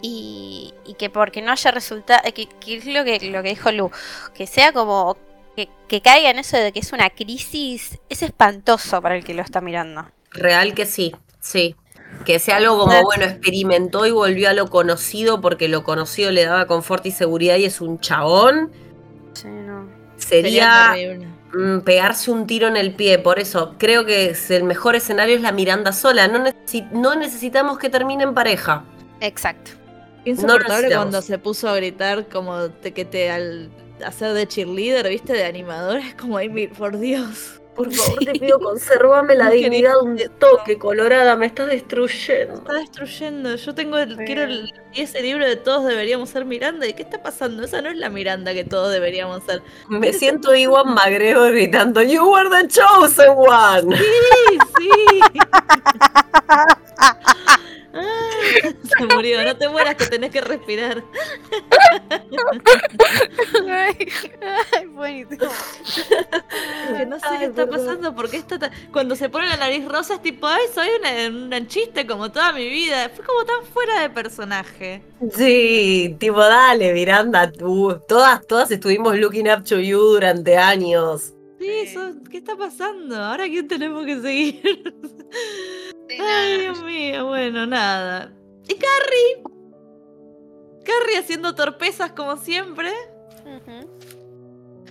Speaker 3: Y, y que porque no haya resultado, que, que es lo que, lo que dijo Lu, que sea como que, que caiga en eso de que es una crisis, es espantoso para el que lo está mirando.
Speaker 2: Real que sí, sí. Que sea algo como, bueno, experimentó y volvió a lo conocido porque lo conocido le daba confort y seguridad y es un chabón.
Speaker 3: Sí, no.
Speaker 2: Sería, mm, pegarse un tiro en el pie. Por eso creo que es el mejor escenario es la Miranda sola. No, necesi- no necesitamos que termine en pareja.
Speaker 3: Exacto.
Speaker 2: No
Speaker 1: insoportable
Speaker 2: necesitamos.
Speaker 1: cuando se puso a gritar como te, que te al hacer de cheerleader, viste, de animador, es como, ay, mi- por Dios.
Speaker 2: Por favor, te pido, conservame la dignidad un
Speaker 1: quería
Speaker 2: toque, colorada, me estás destruyendo.
Speaker 1: Está destruyendo. Yo tengo el,
Speaker 3: Sí.
Speaker 1: quiero el- ese libro de todos deberíamos ser Miranda. ¿Y qué está pasando? Esa no es la Miranda que todos deberíamos ser.
Speaker 2: Me siento Iwan McGregor gritando, You were the chosen one.
Speaker 1: Sí, sí. Ah, se murió. No te mueras que tenés que respirar.
Speaker 3: Ay, ay, buenísimo.
Speaker 1: Que no sé
Speaker 2: Ay,
Speaker 1: qué está pasando, porque está tan- cuando se pone la nariz rosa es tipo, ay, soy una, un chiste como toda mi vida. Fue como tan fuera de personaje.
Speaker 2: Sí, tipo, dale, Miranda, tú. Todas, todas estuvimos looking up to you durante años.
Speaker 1: Sí,
Speaker 3: Sí.
Speaker 1: eso, ¿qué está pasando? ¿Ahora quién tenemos que seguir?
Speaker 3: No,
Speaker 1: Ay. Dios mío, bueno, nada. ¿Y Carrie? Carrie haciendo torpezas como siempre.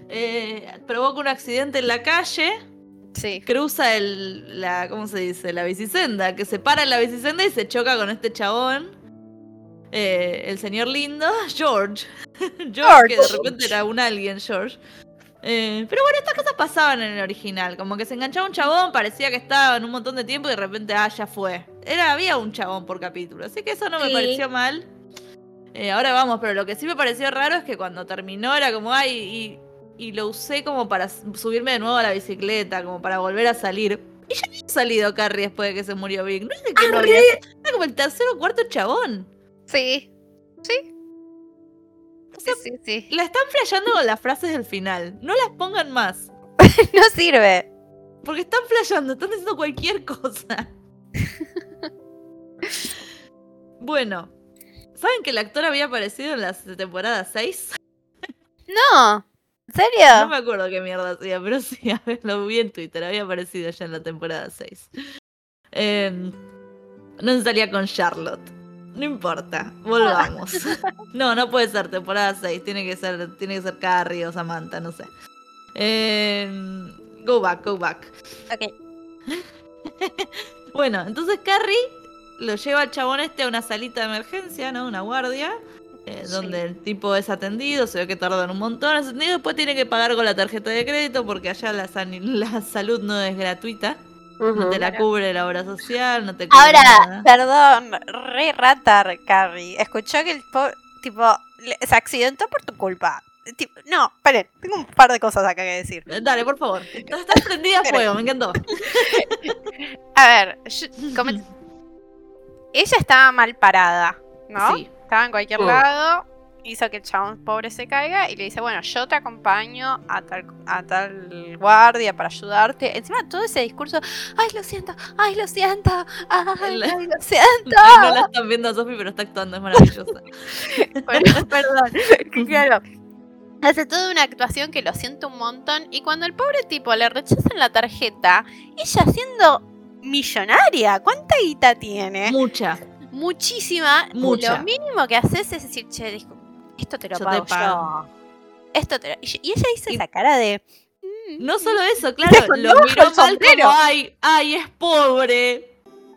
Speaker 1: Eh, provoca un accidente en la calle.
Speaker 3: Sí.
Speaker 1: Cruza el, la, ¿cómo se dice? La bicisenda. Que se para en la bicisenda y se choca con este chabón. Eh, el señor lindo, George. George, que de
Speaker 2: George.
Speaker 1: repente era un alien, George. Eh, pero bueno, estas cosas pasaban en el original. Como que se enganchaba un chabón, parecía que estaba en un montón de tiempo y de repente, ah, ya fue. Era, había un chabón por capítulo. Así que eso no me pareció mal. Eh, ahora vamos, pero lo que sí me pareció raro es que cuando terminó era como, ay, y, y lo usé como para subirme de nuevo a la bicicleta, como para volver a salir. Y ya había salido Carrie después de que se murió Vic. No es de que no había. Era como el tercer o cuarto chabón.
Speaker 3: Sí. Sí.
Speaker 1: O sea,
Speaker 3: Sí, sí, sí.
Speaker 1: la están flasheando con las frases del final. No las pongan más.
Speaker 3: No sirve.
Speaker 1: Porque están flasheando, están diciendo cualquier cosa. bueno, ¿saben que el actor había aparecido en la temporada 6?
Speaker 3: No. ¿En
Speaker 1: No
Speaker 3: serio?
Speaker 1: me acuerdo qué mierda hacía, pero sí, a ver, lo vi en Twitter, había aparecido ya en la temporada 6. Eh, no se salía con Charlotte. No importa, volvamos. No, no puede ser temporada 6, tiene que ser, tiene que ser Carrie o Samantha, no sé. Eh, go back, go back.
Speaker 3: Ok.
Speaker 1: Bueno, entonces Carrie lo lleva al chabón este a una salita de emergencia, ¿no? Una guardia. eh,
Speaker 3: Sí.
Speaker 1: Donde el tipo es atendido, se ve que tardan un montón ser atendido, después tiene que pagar con la tarjeta de crédito porque allá la salud no es gratuita, no te la cubre la obra social, no te cubre
Speaker 3: Ahora,
Speaker 1: nada.
Speaker 3: perdón, re rata, Carrie. Escuchó que el po- tipo se accidentó por tu culpa. Tipo, no, esperen, tengo un par de cosas acá que decir.
Speaker 1: Eh, Dale, por favor. Estás estás prendida a fuego, me encantó.
Speaker 3: A ver, yo- ella estaba mal parada, ¿no?
Speaker 1: Sí.
Speaker 3: Estaba en cualquier
Speaker 2: Mm.
Speaker 3: lado hizo que el chabón pobre se caiga y le dice, bueno, yo te acompaño a tal, a tal guardia para ayudarte. Encima todo ese discurso, ay, lo siento, ay, lo siento, ay, ay, lo siento.
Speaker 1: No la están viendo a Sofi, pero está actuando, es maravillosa.
Speaker 3: Bueno, perdón, claro. Hace toda una actuación que lo siento un montón y cuando el pobre tipo le rechazan la tarjeta, ella siendo millonaria, ¿cuánta guita tiene?
Speaker 1: Mucha.
Speaker 3: Muchísima.
Speaker 1: Mucha.
Speaker 3: Lo mínimo que haces es decir, che, disco- esto te lo
Speaker 1: Yo te
Speaker 3: pago
Speaker 1: pago.
Speaker 3: yo. Esto te lo... Y ella hizo
Speaker 1: Y-
Speaker 3: esa cara de... "Mm,
Speaker 1: No solo eso, claro, lo miró
Speaker 3: al
Speaker 1: mal como, ay, ay, es pobre.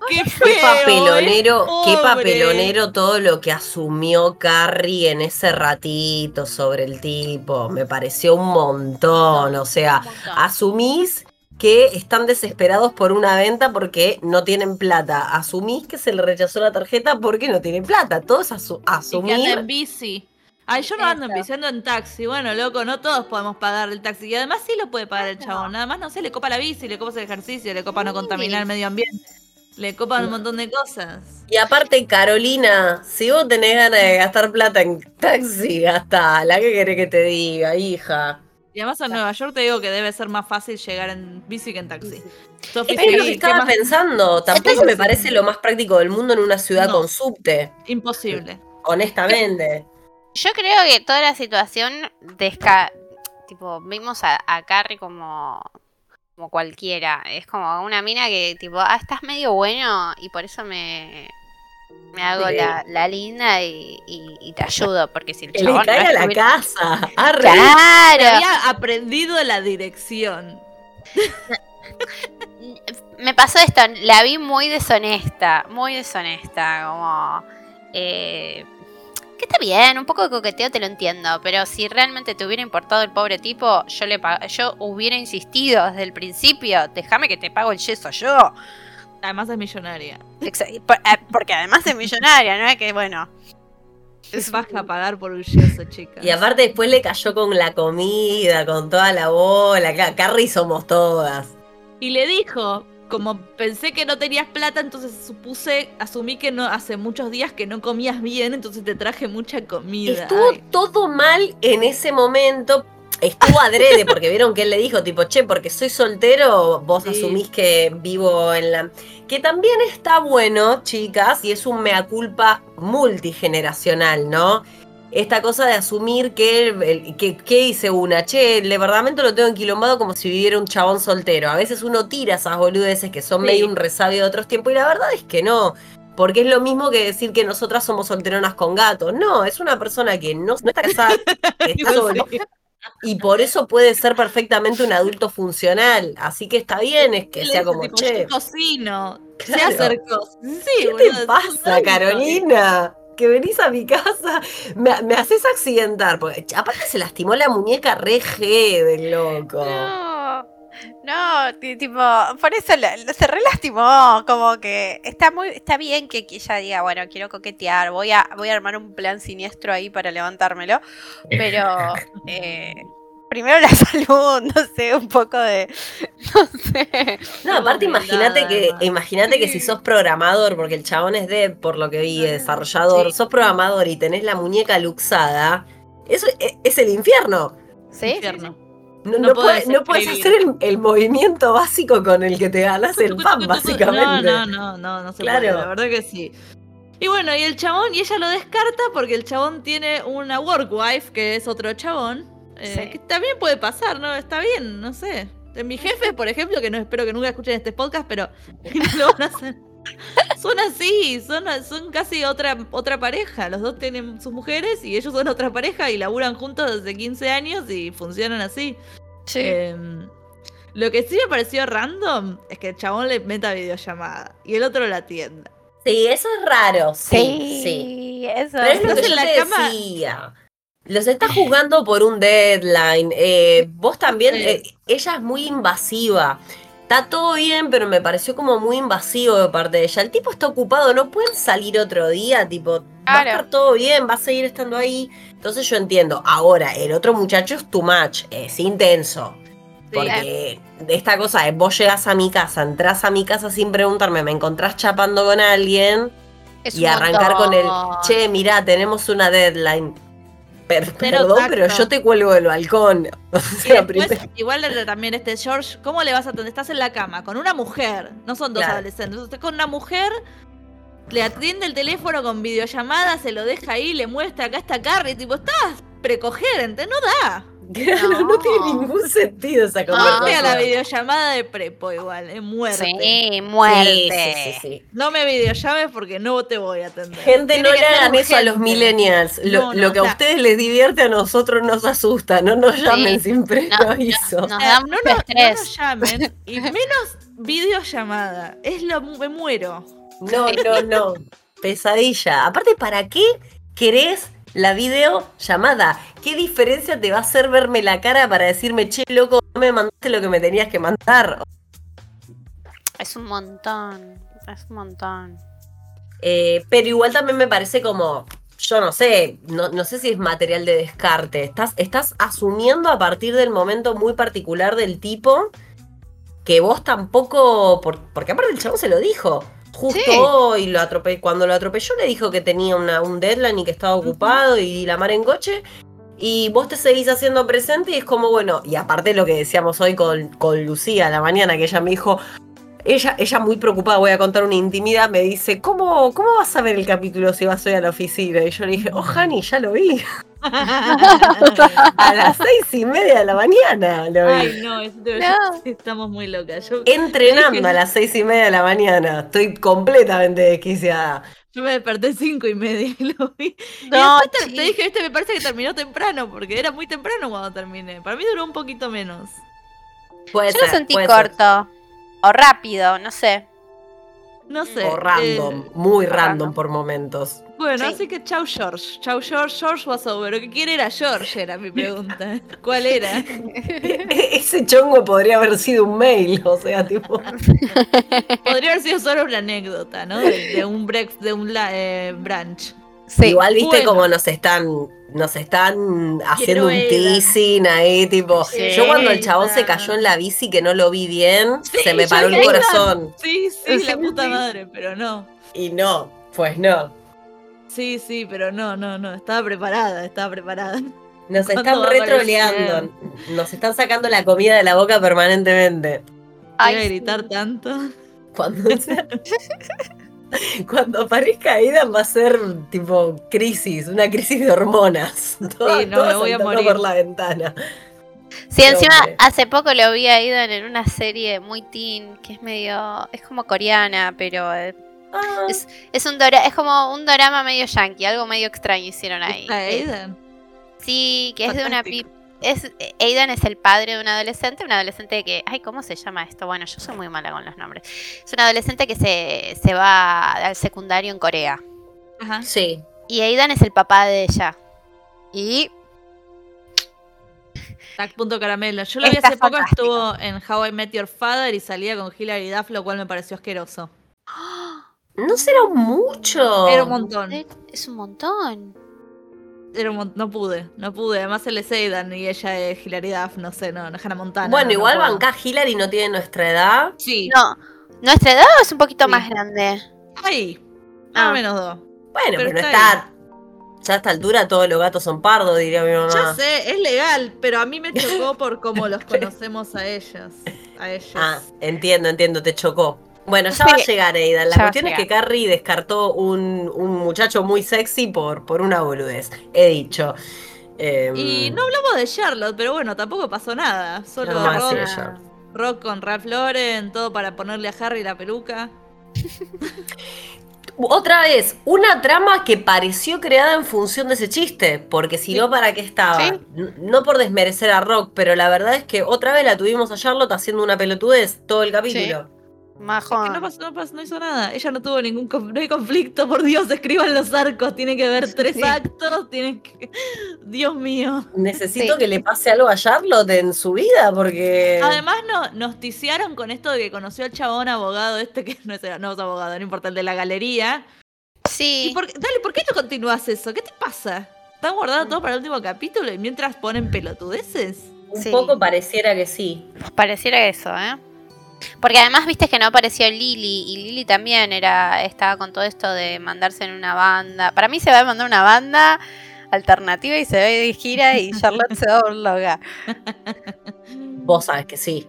Speaker 1: Qué
Speaker 2: Qué
Speaker 1: feo,
Speaker 2: papelonero,
Speaker 1: es
Speaker 2: qué
Speaker 1: pobre".
Speaker 2: papelonero todo lo que asumió Carrie en ese ratito sobre el tipo. Me pareció un montón. O sea, asumís que están desesperados por una venta porque no tienen plata. Asumís que se le rechazó la tarjeta porque no tienen plata. Todo es asu-
Speaker 1: Y que anda
Speaker 2: asumir.
Speaker 1: en bici. Ay, yo no ando en
Speaker 3: Eso.
Speaker 1: bici, ando en taxi. Bueno, loco, no todos podemos pagar el taxi. Y además sí lo puede pagar el chabón. Nada más, no sé, le copa la bici, le copa el ejercicio, le copa no contaminar el medio ambiente. Le copan un montón de cosas.
Speaker 2: Y aparte, Carolina, si vos tenés ganas de gastar plata en taxi, gastala. ¿Qué querés que te diga, hija?
Speaker 1: Y además en Nueva York te digo que debe ser más fácil llegar en bici que en taxi. Sofi,
Speaker 2: Es lo que
Speaker 1: seguí, ¿qué
Speaker 2: estaba
Speaker 1: más?
Speaker 2: pensando. Tampoco me parece lo más práctico del mundo en una ciudad
Speaker 1: No.
Speaker 2: con subte.
Speaker 1: Imposible.
Speaker 2: Honestamente.
Speaker 3: Yo creo que toda la situación desca... Tipo, vimos a, a Carrie como... Como cualquiera. Es como una mina que, tipo, ah, estás medio bueno y por eso me... Me hago
Speaker 2: Sí.
Speaker 3: la, la linda y, y- y te ayudo. Porque si el
Speaker 2: Que
Speaker 3: chabón
Speaker 2: le caiga la casa. Arre.
Speaker 3: ¡Claro!
Speaker 1: Había aprendido la dirección.
Speaker 3: Me pasó esto, la vi muy deshonesta, muy deshonesta, como... eh, que está bien, un poco de coqueteo te lo entiendo, pero si realmente te hubiera importado el pobre tipo, yo le yo hubiera insistido desde el principio, déjame que te pago el yeso yo.
Speaker 1: Además es millonaria.
Speaker 3: Eh, Porque además es millonaria, ¿no? Es que bueno...
Speaker 1: Es baja a pagar por un yeso, chicas.
Speaker 2: Y aparte después le cayó con la comida, con toda la bola. Ca- Carrie somos todas.
Speaker 1: Y le dijo, como pensé que no tenías plata, entonces supuse, asumí que no hace muchos días que no comías bien, entonces te traje mucha comida.
Speaker 2: Estuvo
Speaker 1: Ay,
Speaker 2: todo mal en ese momento. Estuvo adrede porque vieron que él le dijo, tipo, che, porque soy soltero, vos
Speaker 1: Sí.
Speaker 2: asumís que vivo en la... Que también está bueno, chicas, y es un mea culpa multigeneracional, ¿no? Esta cosa de asumir que, el- que, que hice una, che, el departamento lo tengo enquilombado como si viviera un chabón soltero. A veces uno tira esas boludeces que son
Speaker 1: Sí.
Speaker 2: medio un resabio de otros tiempos y la verdad es que no. Porque es lo mismo que decir que nosotras somos solteronas con gatos. No, es una persona que no, no está casada, que está y por eso puede ser perfectamente un adulto funcional. Así que está bien, es que sea
Speaker 1: dice,
Speaker 2: como,
Speaker 1: tipo,
Speaker 2: che,
Speaker 1: yo cocino. Se acercó. Sí,
Speaker 2: ¿qué
Speaker 1: boludo,
Speaker 2: te pasa. Carolina? Que venís a mi casa, me, me haces accidentar. Porque aparte se lastimó la muñeca re G del loco.
Speaker 3: No, no, ti- tipo, por eso la- se re lastimó, como que está muy, está bien que, que ella diga, bueno, quiero coquetear, voy a, voy a armar un plan siniestro ahí para levantármelo, pero eh, primero la salud, no sé, un poco de, no sé.
Speaker 2: No, aparte imagínate que, imagínate que si sos programador, porque el chabón es de, por lo que vi, desarrollador,
Speaker 1: Sí.
Speaker 2: sos programador y tenés la muñeca luxada, eso es, es el infierno.
Speaker 3: ¿Sí?
Speaker 1: Infierno.
Speaker 2: No,
Speaker 1: No
Speaker 2: no
Speaker 1: podés
Speaker 2: puedes, no puedes
Speaker 1: escribir.
Speaker 2: hacer el, el movimiento básico con el que te ganas el pan, básicamente.
Speaker 1: No, no, no, no, no se
Speaker 2: Claro.
Speaker 1: puede, la verdad que sí. Y bueno, y el chabón, y ella lo descarta porque el chabón tiene una work wife, que es otro chabón. Eh,
Speaker 3: Sí.
Speaker 1: Que también puede pasar, ¿no? Está bien, no sé. De mis jefes, por ejemplo, que no espero que nunca escuchen este podcast, pero no lo van a hacer. Son así, son, son casi otra, otra pareja. Los dos tienen sus mujeres y ellos son otra pareja y laburan juntos desde 15 años y funcionan así.
Speaker 3: Sí.
Speaker 1: Em, lo que sí me pareció random es que el chabón le meta videollamada y el otro la atienda.
Speaker 2: Sí, eso es raro, sí,
Speaker 3: sí,
Speaker 2: sí.
Speaker 3: eso.
Speaker 2: Pero es lo que yo
Speaker 1: la
Speaker 2: te
Speaker 1: cama-
Speaker 2: decía. Los está juzgando por un deadline. eh, vos también, eh, ella es muy invasiva. Está todo bien, pero me pareció como muy invasivo de parte de ella. El tipo está ocupado, no pueden salir otro día, tipo, va a estar todo bien, va a seguir estando ahí. Entonces yo entiendo. Ahora, el otro muchacho es too much, es intenso. Porque de esta cosa de vos llegás a mi casa, entras a mi casa sin preguntarme, me encontrás chapando con alguien
Speaker 3: Es
Speaker 2: y arrancar con el, che, mirá, tenemos una deadline. Per-
Speaker 1: Cero
Speaker 2: perdón, pero yo te cuelgo del balcón. O
Speaker 1: Y
Speaker 2: sea,
Speaker 1: después, igual también este George, ¿cómo le vas a atender? Estás en la cama con una mujer, no son dos
Speaker 2: Claro.
Speaker 1: adolescentes, estás con una mujer, le atiende el teléfono con videollamada, se lo deja ahí, le muestra acá está Carrie, tipo, estás precogerente, no da.
Speaker 2: Claro, no.
Speaker 3: No.
Speaker 2: tiene ningún sentido esa
Speaker 3: No.
Speaker 1: Muerte a
Speaker 2: conversación.
Speaker 1: la videollamada de prepo igual, es muerte.
Speaker 3: Sí, muerte.
Speaker 2: Sí, sí, sí, sí.
Speaker 1: No me videollames porque no te voy a atender.
Speaker 2: Gente,
Speaker 1: Tiene
Speaker 2: no le hagan eso a los millennials. Lo,
Speaker 1: No, no,
Speaker 2: lo que a
Speaker 1: o sea-
Speaker 2: ustedes les divierte a nosotros nos asusta. No nos llamen sin previo
Speaker 3: No,
Speaker 2: aviso.
Speaker 3: no.
Speaker 1: Nos llamen y menos videollamada. Es lo me muero.
Speaker 2: No, no, no. Pesadilla. Aparte, ¿para qué querés la videollamada? ¿Qué diferencia te va a hacer verme la cara para decirme, che, loco, no me mandaste lo que me tenías que mandar?
Speaker 3: Es un montón. Es un montón.
Speaker 2: Eh, pero igual también me parece como, yo no sé, no, no sé si es material de descarte. Estás, estás asumiendo a partir del momento muy particular del tipo que vos tampoco, por- porque aparte el chabón se lo dijo. Justo
Speaker 3: Sí.
Speaker 2: hoy lo atrope- cuando lo atropelló le dijo que tenía una- un deadline y que estaba ocupado y la mar en coche. Y vos te seguís haciendo presente y es como, bueno, y aparte lo que decíamos hoy con, con Lucía a la mañana, que ella me dijo, ella, ella muy preocupada, voy a contar una intimidad, me dice, ¿cómo, ¿cómo vas a ver el capítulo si vas hoy a la oficina? Y yo le dije, oh, Hani, ya lo vi. A las seis y media de la mañana lo vi.
Speaker 1: Ay, no, es- de-
Speaker 3: No.
Speaker 1: estamos muy locas. Yo,
Speaker 2: Entrenando a las seis y media de la mañana. Estoy completamente desquiciada.
Speaker 1: yo me desperté cinco y media y lo vi. y
Speaker 3: No,
Speaker 1: te, te dije, este me parece que terminó temprano, porque era muy temprano cuando terminé. Para mí duró un poquito menos.
Speaker 2: Puede
Speaker 3: Yo lo
Speaker 2: ser,
Speaker 3: sentí
Speaker 2: puede ser.
Speaker 3: O rápido, no sé.
Speaker 1: No sé.
Speaker 2: O random,
Speaker 1: eh,
Speaker 2: muy
Speaker 3: random.
Speaker 2: random por momentos.
Speaker 1: bueno,
Speaker 3: Sí.
Speaker 1: así que chau George. Chau George, George was over. ¿Quién era George? Era mi pregunta. ¿Cuál era?
Speaker 2: Ese chongo podría haber sido un mail, o sea, tipo.
Speaker 1: Podría haber sido solo una anécdota, ¿no? De, de un break, de un la- eh, brunch.
Speaker 3: Sí.
Speaker 2: Igual viste
Speaker 1: bueno.
Speaker 2: como nos están, nos están haciendo un teasing ahí, tipo.
Speaker 3: Sí.
Speaker 2: Yo cuando el chabón se cayó en la bici que no lo vi bien,
Speaker 1: Sí,
Speaker 2: se me paró el corazón.
Speaker 1: Sí, sí, la puta madre, pero no.
Speaker 2: Y no, pues no.
Speaker 1: Sí, sí, pero no, no, no. Estaba preparada, estaba preparada.
Speaker 2: Nos
Speaker 1: ¿Cuándo
Speaker 2: están retroleando. Nos están sacando la comida de la boca permanentemente.
Speaker 3: Ay,
Speaker 1: Voy a gritar tanto.
Speaker 2: Cuando sea- Cuando aparezca Aidan va a ser tipo crisis, una crisis de hormonas. Todas-
Speaker 1: no, me voy a morir.
Speaker 2: por la ventana.
Speaker 3: Sí, encima
Speaker 2: Hombre.
Speaker 3: hace poco lo vi a Aidan en una serie muy teen, que es medio, es como coreana, pero eh,
Speaker 2: Ah,
Speaker 3: Es- es un dora, es como un drama medio yankee, algo medio extraño hicieron ahí.
Speaker 1: ¿Está
Speaker 3: Eh,
Speaker 1: Aiden?
Speaker 3: Sí, que es de una
Speaker 1: Fantástico.
Speaker 3: Es Aidan es el padre de un adolescente, un adolescente que, ay, ¿cómo se llama esto? Bueno, yo soy muy mala con los nombres. Es un adolescente que se, se va al secundario en Corea.
Speaker 1: Ajá.
Speaker 2: sí.
Speaker 3: Y Aidan es el papá de ella. Y
Speaker 1: Tac, punto caramelo. Yo lo vi hace poco, estuvo en How I Met Your Father y salía con Hilary Duff, lo cual me pareció asqueroso.
Speaker 2: No será mucho.
Speaker 1: Era un montón.
Speaker 3: es un montón.
Speaker 1: Era un mon- no pude, no pude. Además él es Aidan y ella es Hilary Duff, no sé, no, no es Hannah Montana.
Speaker 2: bueno,
Speaker 1: no, no
Speaker 2: igual
Speaker 1: puedo.
Speaker 2: Banca Hillary no tiene nuestra edad.
Speaker 1: Sí.
Speaker 3: No, ¿nuestra edad o es un poquito
Speaker 1: Sí.
Speaker 3: más grande?
Speaker 1: Ahí. Más
Speaker 3: Ah.
Speaker 1: o menos dos.
Speaker 2: Bueno,
Speaker 1: Pero
Speaker 2: pero, no
Speaker 1: está
Speaker 2: está. Ya a esta altura todos los gatos son pardos, diría mi
Speaker 1: Ya
Speaker 2: mamá.
Speaker 1: sé, es legal, pero a mí me chocó por cómo los conocemos a ellos. A ellos.
Speaker 2: Ah, entiendo, entiendo, te chocó. Bueno, ya va a
Speaker 3: Sí.
Speaker 2: llegar, Aidan. La
Speaker 3: Ya
Speaker 2: cuestión es que. Carrie descartó un, un muchacho muy sexy por, por una boludez. He dicho. Em,
Speaker 1: Y no hablamos de Charlotte, pero bueno, tampoco pasó nada. Solo
Speaker 2: No,
Speaker 1: rock,
Speaker 2: sí,
Speaker 1: rock con Ralph Lauren, todo para ponerle a Harry la peluca.
Speaker 2: Otra vez, una trama que pareció creada en función de ese chiste, porque si
Speaker 1: Sí.
Speaker 2: no, ¿para qué estaba?
Speaker 3: Sí.
Speaker 2: No por desmerecer a Rock, pero la verdad es que otra vez la tuvimos a Charlotte haciendo una pelotudez todo el capítulo.
Speaker 1: Es
Speaker 3: Majón.
Speaker 1: que no, pasó, no, pasó- no hizo nada. Ella no tuvo ningún no hay conflicto, por Dios, escriban los arcos. Tiene que ver tres
Speaker 2: Sí.
Speaker 1: actos, tienen que. Dios mío.
Speaker 2: Necesito
Speaker 3: Sí.
Speaker 2: que le pase algo a Charlotte en su vida, porque.
Speaker 1: Además, no, nos ticiaron con esto de que conoció al chabón abogado este, que no es, no es abogado, no importa, el de la galería.
Speaker 3: Sí.
Speaker 1: ¿Y por qué- dale, ¿por qué no continúas eso? ¿Qué te pasa? ¿Están guardados todo para el último capítulo y mientras ponen pelotudeces?
Speaker 2: un
Speaker 3: sí.
Speaker 2: poco pareciera que sí.
Speaker 3: Pareciera eso, ¿eh? Porque además viste que no apareció Lily y Lily también era estaba con todo esto de mandarse en una banda. Para mí se va a mandar una banda alternativa y se va de gira y Charlotte se va loca.
Speaker 2: Vos sabés que sí.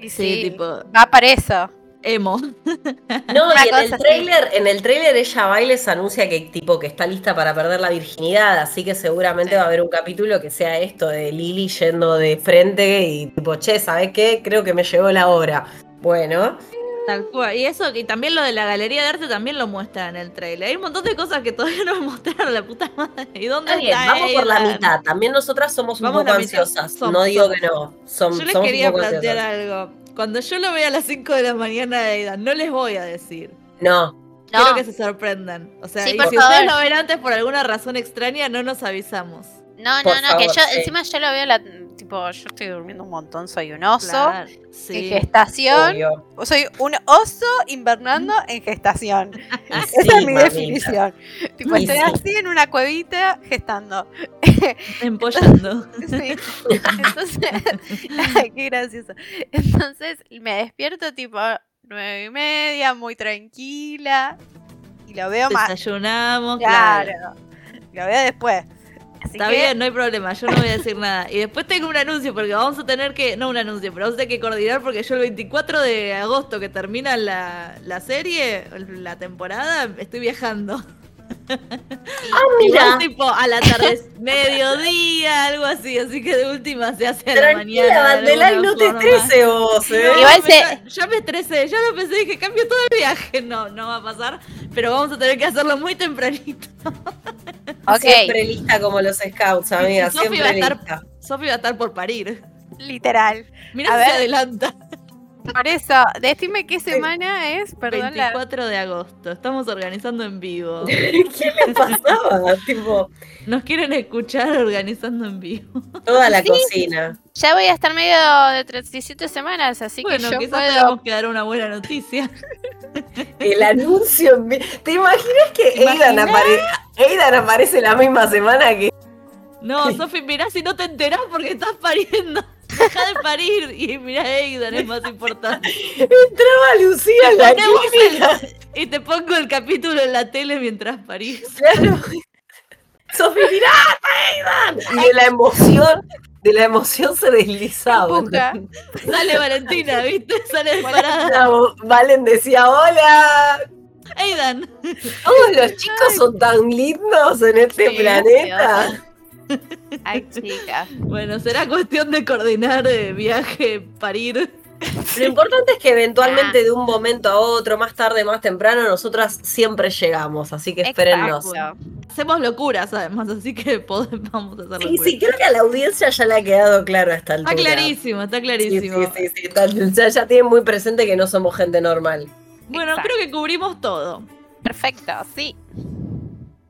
Speaker 3: Y
Speaker 1: Sí, tipo,
Speaker 3: Va para eso.
Speaker 1: emo.
Speaker 2: No,
Speaker 3: Una
Speaker 2: y en el
Speaker 3: así.
Speaker 2: trailer, en el trailer ella va y les anuncia que tipo que está lista para perder la virginidad, así que seguramente
Speaker 1: Sí.
Speaker 2: va a haber un capítulo que sea esto de Lily yendo de frente y tipo, che, ¿sabes qué? Creo que me llegó la hora. Bueno,
Speaker 1: Tal cual. Y eso, y también lo de la galería de arte también lo muestra en el trailer. Hay un montón de cosas que todavía no me mostraron, la puta madre. ¿Y dónde
Speaker 2: está bien, vamos por la mitad. También nosotras somos un
Speaker 1: Vamos
Speaker 2: poco ansiosas. No digo que no. Som-
Speaker 1: Yo les
Speaker 2: somos
Speaker 1: quería plantear
Speaker 2: ansiosas.
Speaker 1: algo. Cuando yo lo vea a las 5 de la mañana de Aidan, no les voy a decir.
Speaker 2: No,
Speaker 1: Quiero
Speaker 3: No,
Speaker 1: que se sorprendan. O sea,
Speaker 3: Sí,
Speaker 1: y
Speaker 3: por
Speaker 1: si
Speaker 3: favor.
Speaker 1: ustedes lo ven antes por alguna razón extraña, no nos avisamos.
Speaker 3: no,
Speaker 2: Por
Speaker 3: no, no, que yo,
Speaker 2: sí.
Speaker 3: encima yo lo veo, la, tipo, yo estoy durmiendo un montón, soy un oso.
Speaker 1: Claro,
Speaker 3: En gestación,
Speaker 2: obvio.
Speaker 3: soy un oso invernando en gestación. Esa es mi
Speaker 2: mamita.
Speaker 3: definición. Tipo,
Speaker 2: Y
Speaker 3: estoy
Speaker 2: sí.
Speaker 3: así en una cuevita gestando.
Speaker 1: Empollando.
Speaker 3: Sí. Entonces, ay, qué gracioso. Entonces me despierto tipo nueve y media, muy tranquila. Y lo veo más.
Speaker 1: Desayunamos, claro.
Speaker 3: Claro. Lo veo después. Así
Speaker 1: Está
Speaker 3: que,
Speaker 1: bien, no hay problema, yo no voy a decir nada. Y después tengo un anuncio, porque vamos a tener que, no un anuncio, pero vamos a tener que coordinar porque yo el 24 de agosto que termina la, la serie, la temporada, estoy viajando.
Speaker 2: Ah, mira.
Speaker 1: tipo a la tarde, mediodía, algo así, así que de última se hace a la
Speaker 2: Tranquila,
Speaker 1: mañana.
Speaker 2: y
Speaker 1: alguna
Speaker 2: no te estreses vos, ¿eh?
Speaker 1: No,
Speaker 3: Igual
Speaker 1: me
Speaker 3: se-
Speaker 1: ya me estresé, ya lo pensé, dije, cambio todo el viaje. No, no va a pasar, pero vamos a tener que hacerlo muy tempranito.
Speaker 2: Siempre lista como los scouts, amiga.
Speaker 1: Sofi
Speaker 2: Siempre
Speaker 1: va a estar-
Speaker 2: lista.
Speaker 1: Sofi va a estar por parir.
Speaker 3: literal.
Speaker 1: Mira si se adelanta.
Speaker 3: Por eso, decime qué semana es, perdón. la-
Speaker 1: 24 de agosto, estamos organizando en vivo.
Speaker 2: ¿Qué le pasaba? tipo,
Speaker 1: Nos quieren escuchar organizando en vivo.
Speaker 2: toda la
Speaker 3: Sí.
Speaker 2: cocina.
Speaker 3: Ya voy a estar medio de 37 semanas, así
Speaker 1: bueno,
Speaker 3: que yo
Speaker 1: quizás
Speaker 3: puedo.
Speaker 1: tenemos que dar una buena noticia.
Speaker 2: El anuncio en vi- ¿Te imaginas que
Speaker 1: ¿Te
Speaker 2: Aidan, apare- Aidan aparece la misma semana que.
Speaker 1: No, Sofi, mirá si no te enterás porque estás pariendo. Deja de parir y mirá Aidan, es más importante.
Speaker 2: Entraba Lucía en la clínica.
Speaker 1: Y te pongo el capítulo en la tele mientras parís.
Speaker 2: Claro. Sofi, mirá, Aidan. Y de la emoción, de la emoción se deslizaba.
Speaker 1: Sale Valentina, ¿viste? Sale disparada.
Speaker 2: Valen decía, hola.
Speaker 1: Aidan.
Speaker 2: Todos los chicos son tan lindos en este
Speaker 3: Sí,
Speaker 2: planeta.
Speaker 3: Ay, chicas.
Speaker 1: Bueno, será cuestión de coordinar eh, viaje, parir.
Speaker 2: Lo importante es que eventualmente de un momento a otro, más tarde, más temprano, nosotras siempre llegamos, así que espérennos.
Speaker 3: Exacto.
Speaker 1: Hacemos locuras además, así que podemos, vamos a hacer
Speaker 2: Sí,
Speaker 1: locuras.
Speaker 2: sí, creo que a la audiencia ya le ha quedado claro a esta
Speaker 1: Está
Speaker 2: altura.
Speaker 1: clarísimo, está
Speaker 2: Sí,
Speaker 1: clarísimo.
Speaker 2: sí, sí, sí, está- ya, ya tienen muy presente que no somos gente normal.
Speaker 1: Bueno,
Speaker 3: Exacto.
Speaker 1: creo que cubrimos todo.
Speaker 3: Perfecto, sí.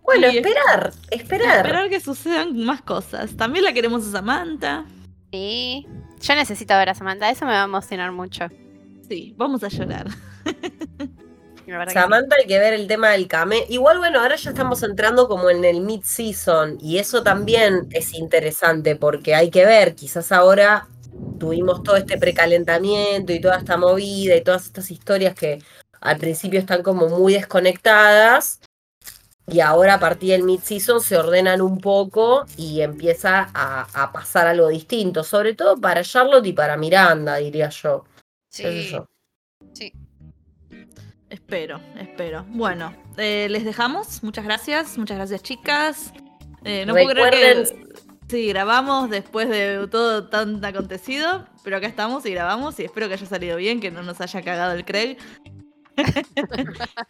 Speaker 2: Bueno,
Speaker 1: Y-
Speaker 2: esperar, esperar.
Speaker 1: Esperar que sucedan más cosas. También la queremos a Samantha.
Speaker 3: Sí. Yo necesito ver a Samantha, eso me va a emocionar mucho.
Speaker 1: Sí, vamos a llorar.
Speaker 3: Que.
Speaker 2: Samantha, hay que ver el tema del came. Igual, bueno, ahora ya estamos entrando como en el mid-season y eso también es interesante porque hay que ver, quizás ahora tuvimos todo este precalentamiento y toda esta movida y todas estas historias que al principio están como muy desconectadas y ahora a partir del mid-season se ordenan un poco y empieza a, a pasar algo distinto, sobre todo para Charlotte y para Miranda, diría yo.
Speaker 3: Sí.
Speaker 2: yo.
Speaker 1: Espero, espero. Bueno, eh, les dejamos. Muchas gracias. Muchas gracias, chicas. Eh, no puedo creer
Speaker 2: Recuerden-
Speaker 1: que. Sí, grabamos después de todo tan acontecido, pero acá estamos y grabamos y espero que haya salido bien, que no nos haya cagado el Craig.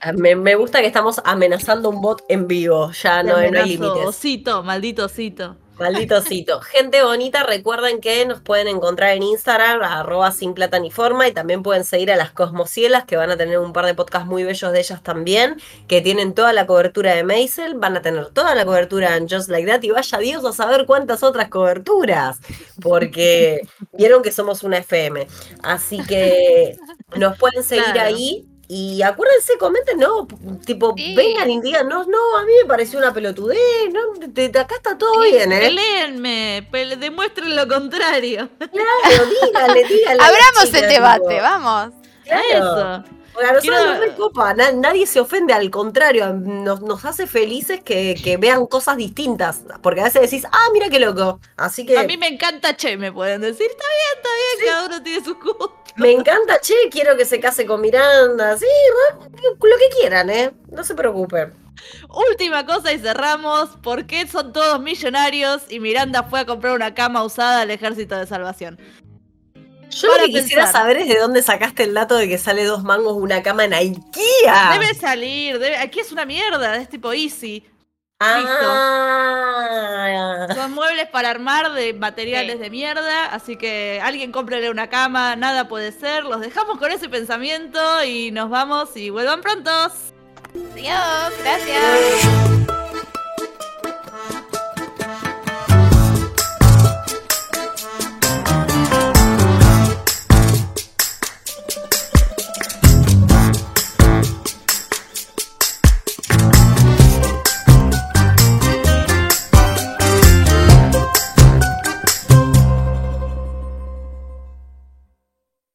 Speaker 2: Ah, Me, me gusta que estamos amenazando un bot en vivo, ya no, no hay límites.
Speaker 1: Osito, maldito osito.
Speaker 2: Maldito. Gente bonita, recuerden que nos pueden encontrar en Instagram, arroba sin plata ni forma, y también pueden seguir a las Cosmocielas, que van a tener un par de podcasts muy bellos de ellas también, que tienen toda la cobertura de Maisel, van a tener toda la cobertura en Just Like That, y vaya Dios a saber cuántas otras coberturas, porque vieron que somos una FM. Así que nos pueden seguir
Speaker 1: Claro.
Speaker 2: ahí. Y acuérdense, comenten, no, tipo,
Speaker 3: Sí.
Speaker 2: vengan y digan, no, no, a mí me pareció una pelotudez, no, de, de acá está todo bien, ¿eh?
Speaker 1: Peleenme, pele- demuestren lo contrario.
Speaker 2: Claro, dígale, dígale. a las
Speaker 3: Abramos
Speaker 2: chicas,
Speaker 3: el debate, vamos.
Speaker 2: Claro.
Speaker 1: Eso.
Speaker 2: Porque a nosotros
Speaker 1: Quiero-
Speaker 2: nos recopa, na- nadie se ofende, al contrario, nos, nos hace felices que, que vean cosas distintas. Porque a veces decís, ah, mira qué loco. Así que
Speaker 1: A mí me encanta Che, me pueden decir. Está bien, está bien, cada uno tiene su gustos.
Speaker 2: Me encanta, che, quiero que se case con Miranda. Sí, lo que quieran, ¿eh? No se preocupen.
Speaker 1: Última cosa y cerramos. ¿Por qué son todos millonarios y Miranda fue a comprar una cama usada al ejército de salvación?
Speaker 2: Yo
Speaker 1: Para
Speaker 2: lo que quisiera saber es de dónde sacaste el dato de que sale dos mangos una cama en IKEA.
Speaker 1: Debe salir, debe... aquí es una mierda, es tipo easy.
Speaker 2: Ah,
Speaker 1: Son muebles para armar de materiales
Speaker 3: Sí.
Speaker 1: de mierda, así que alguien cómprele una cama, nada puede ser. Los dejamos con ese pensamiento y nos vamos y vuelvan prontos.
Speaker 3: Adiós, gracias.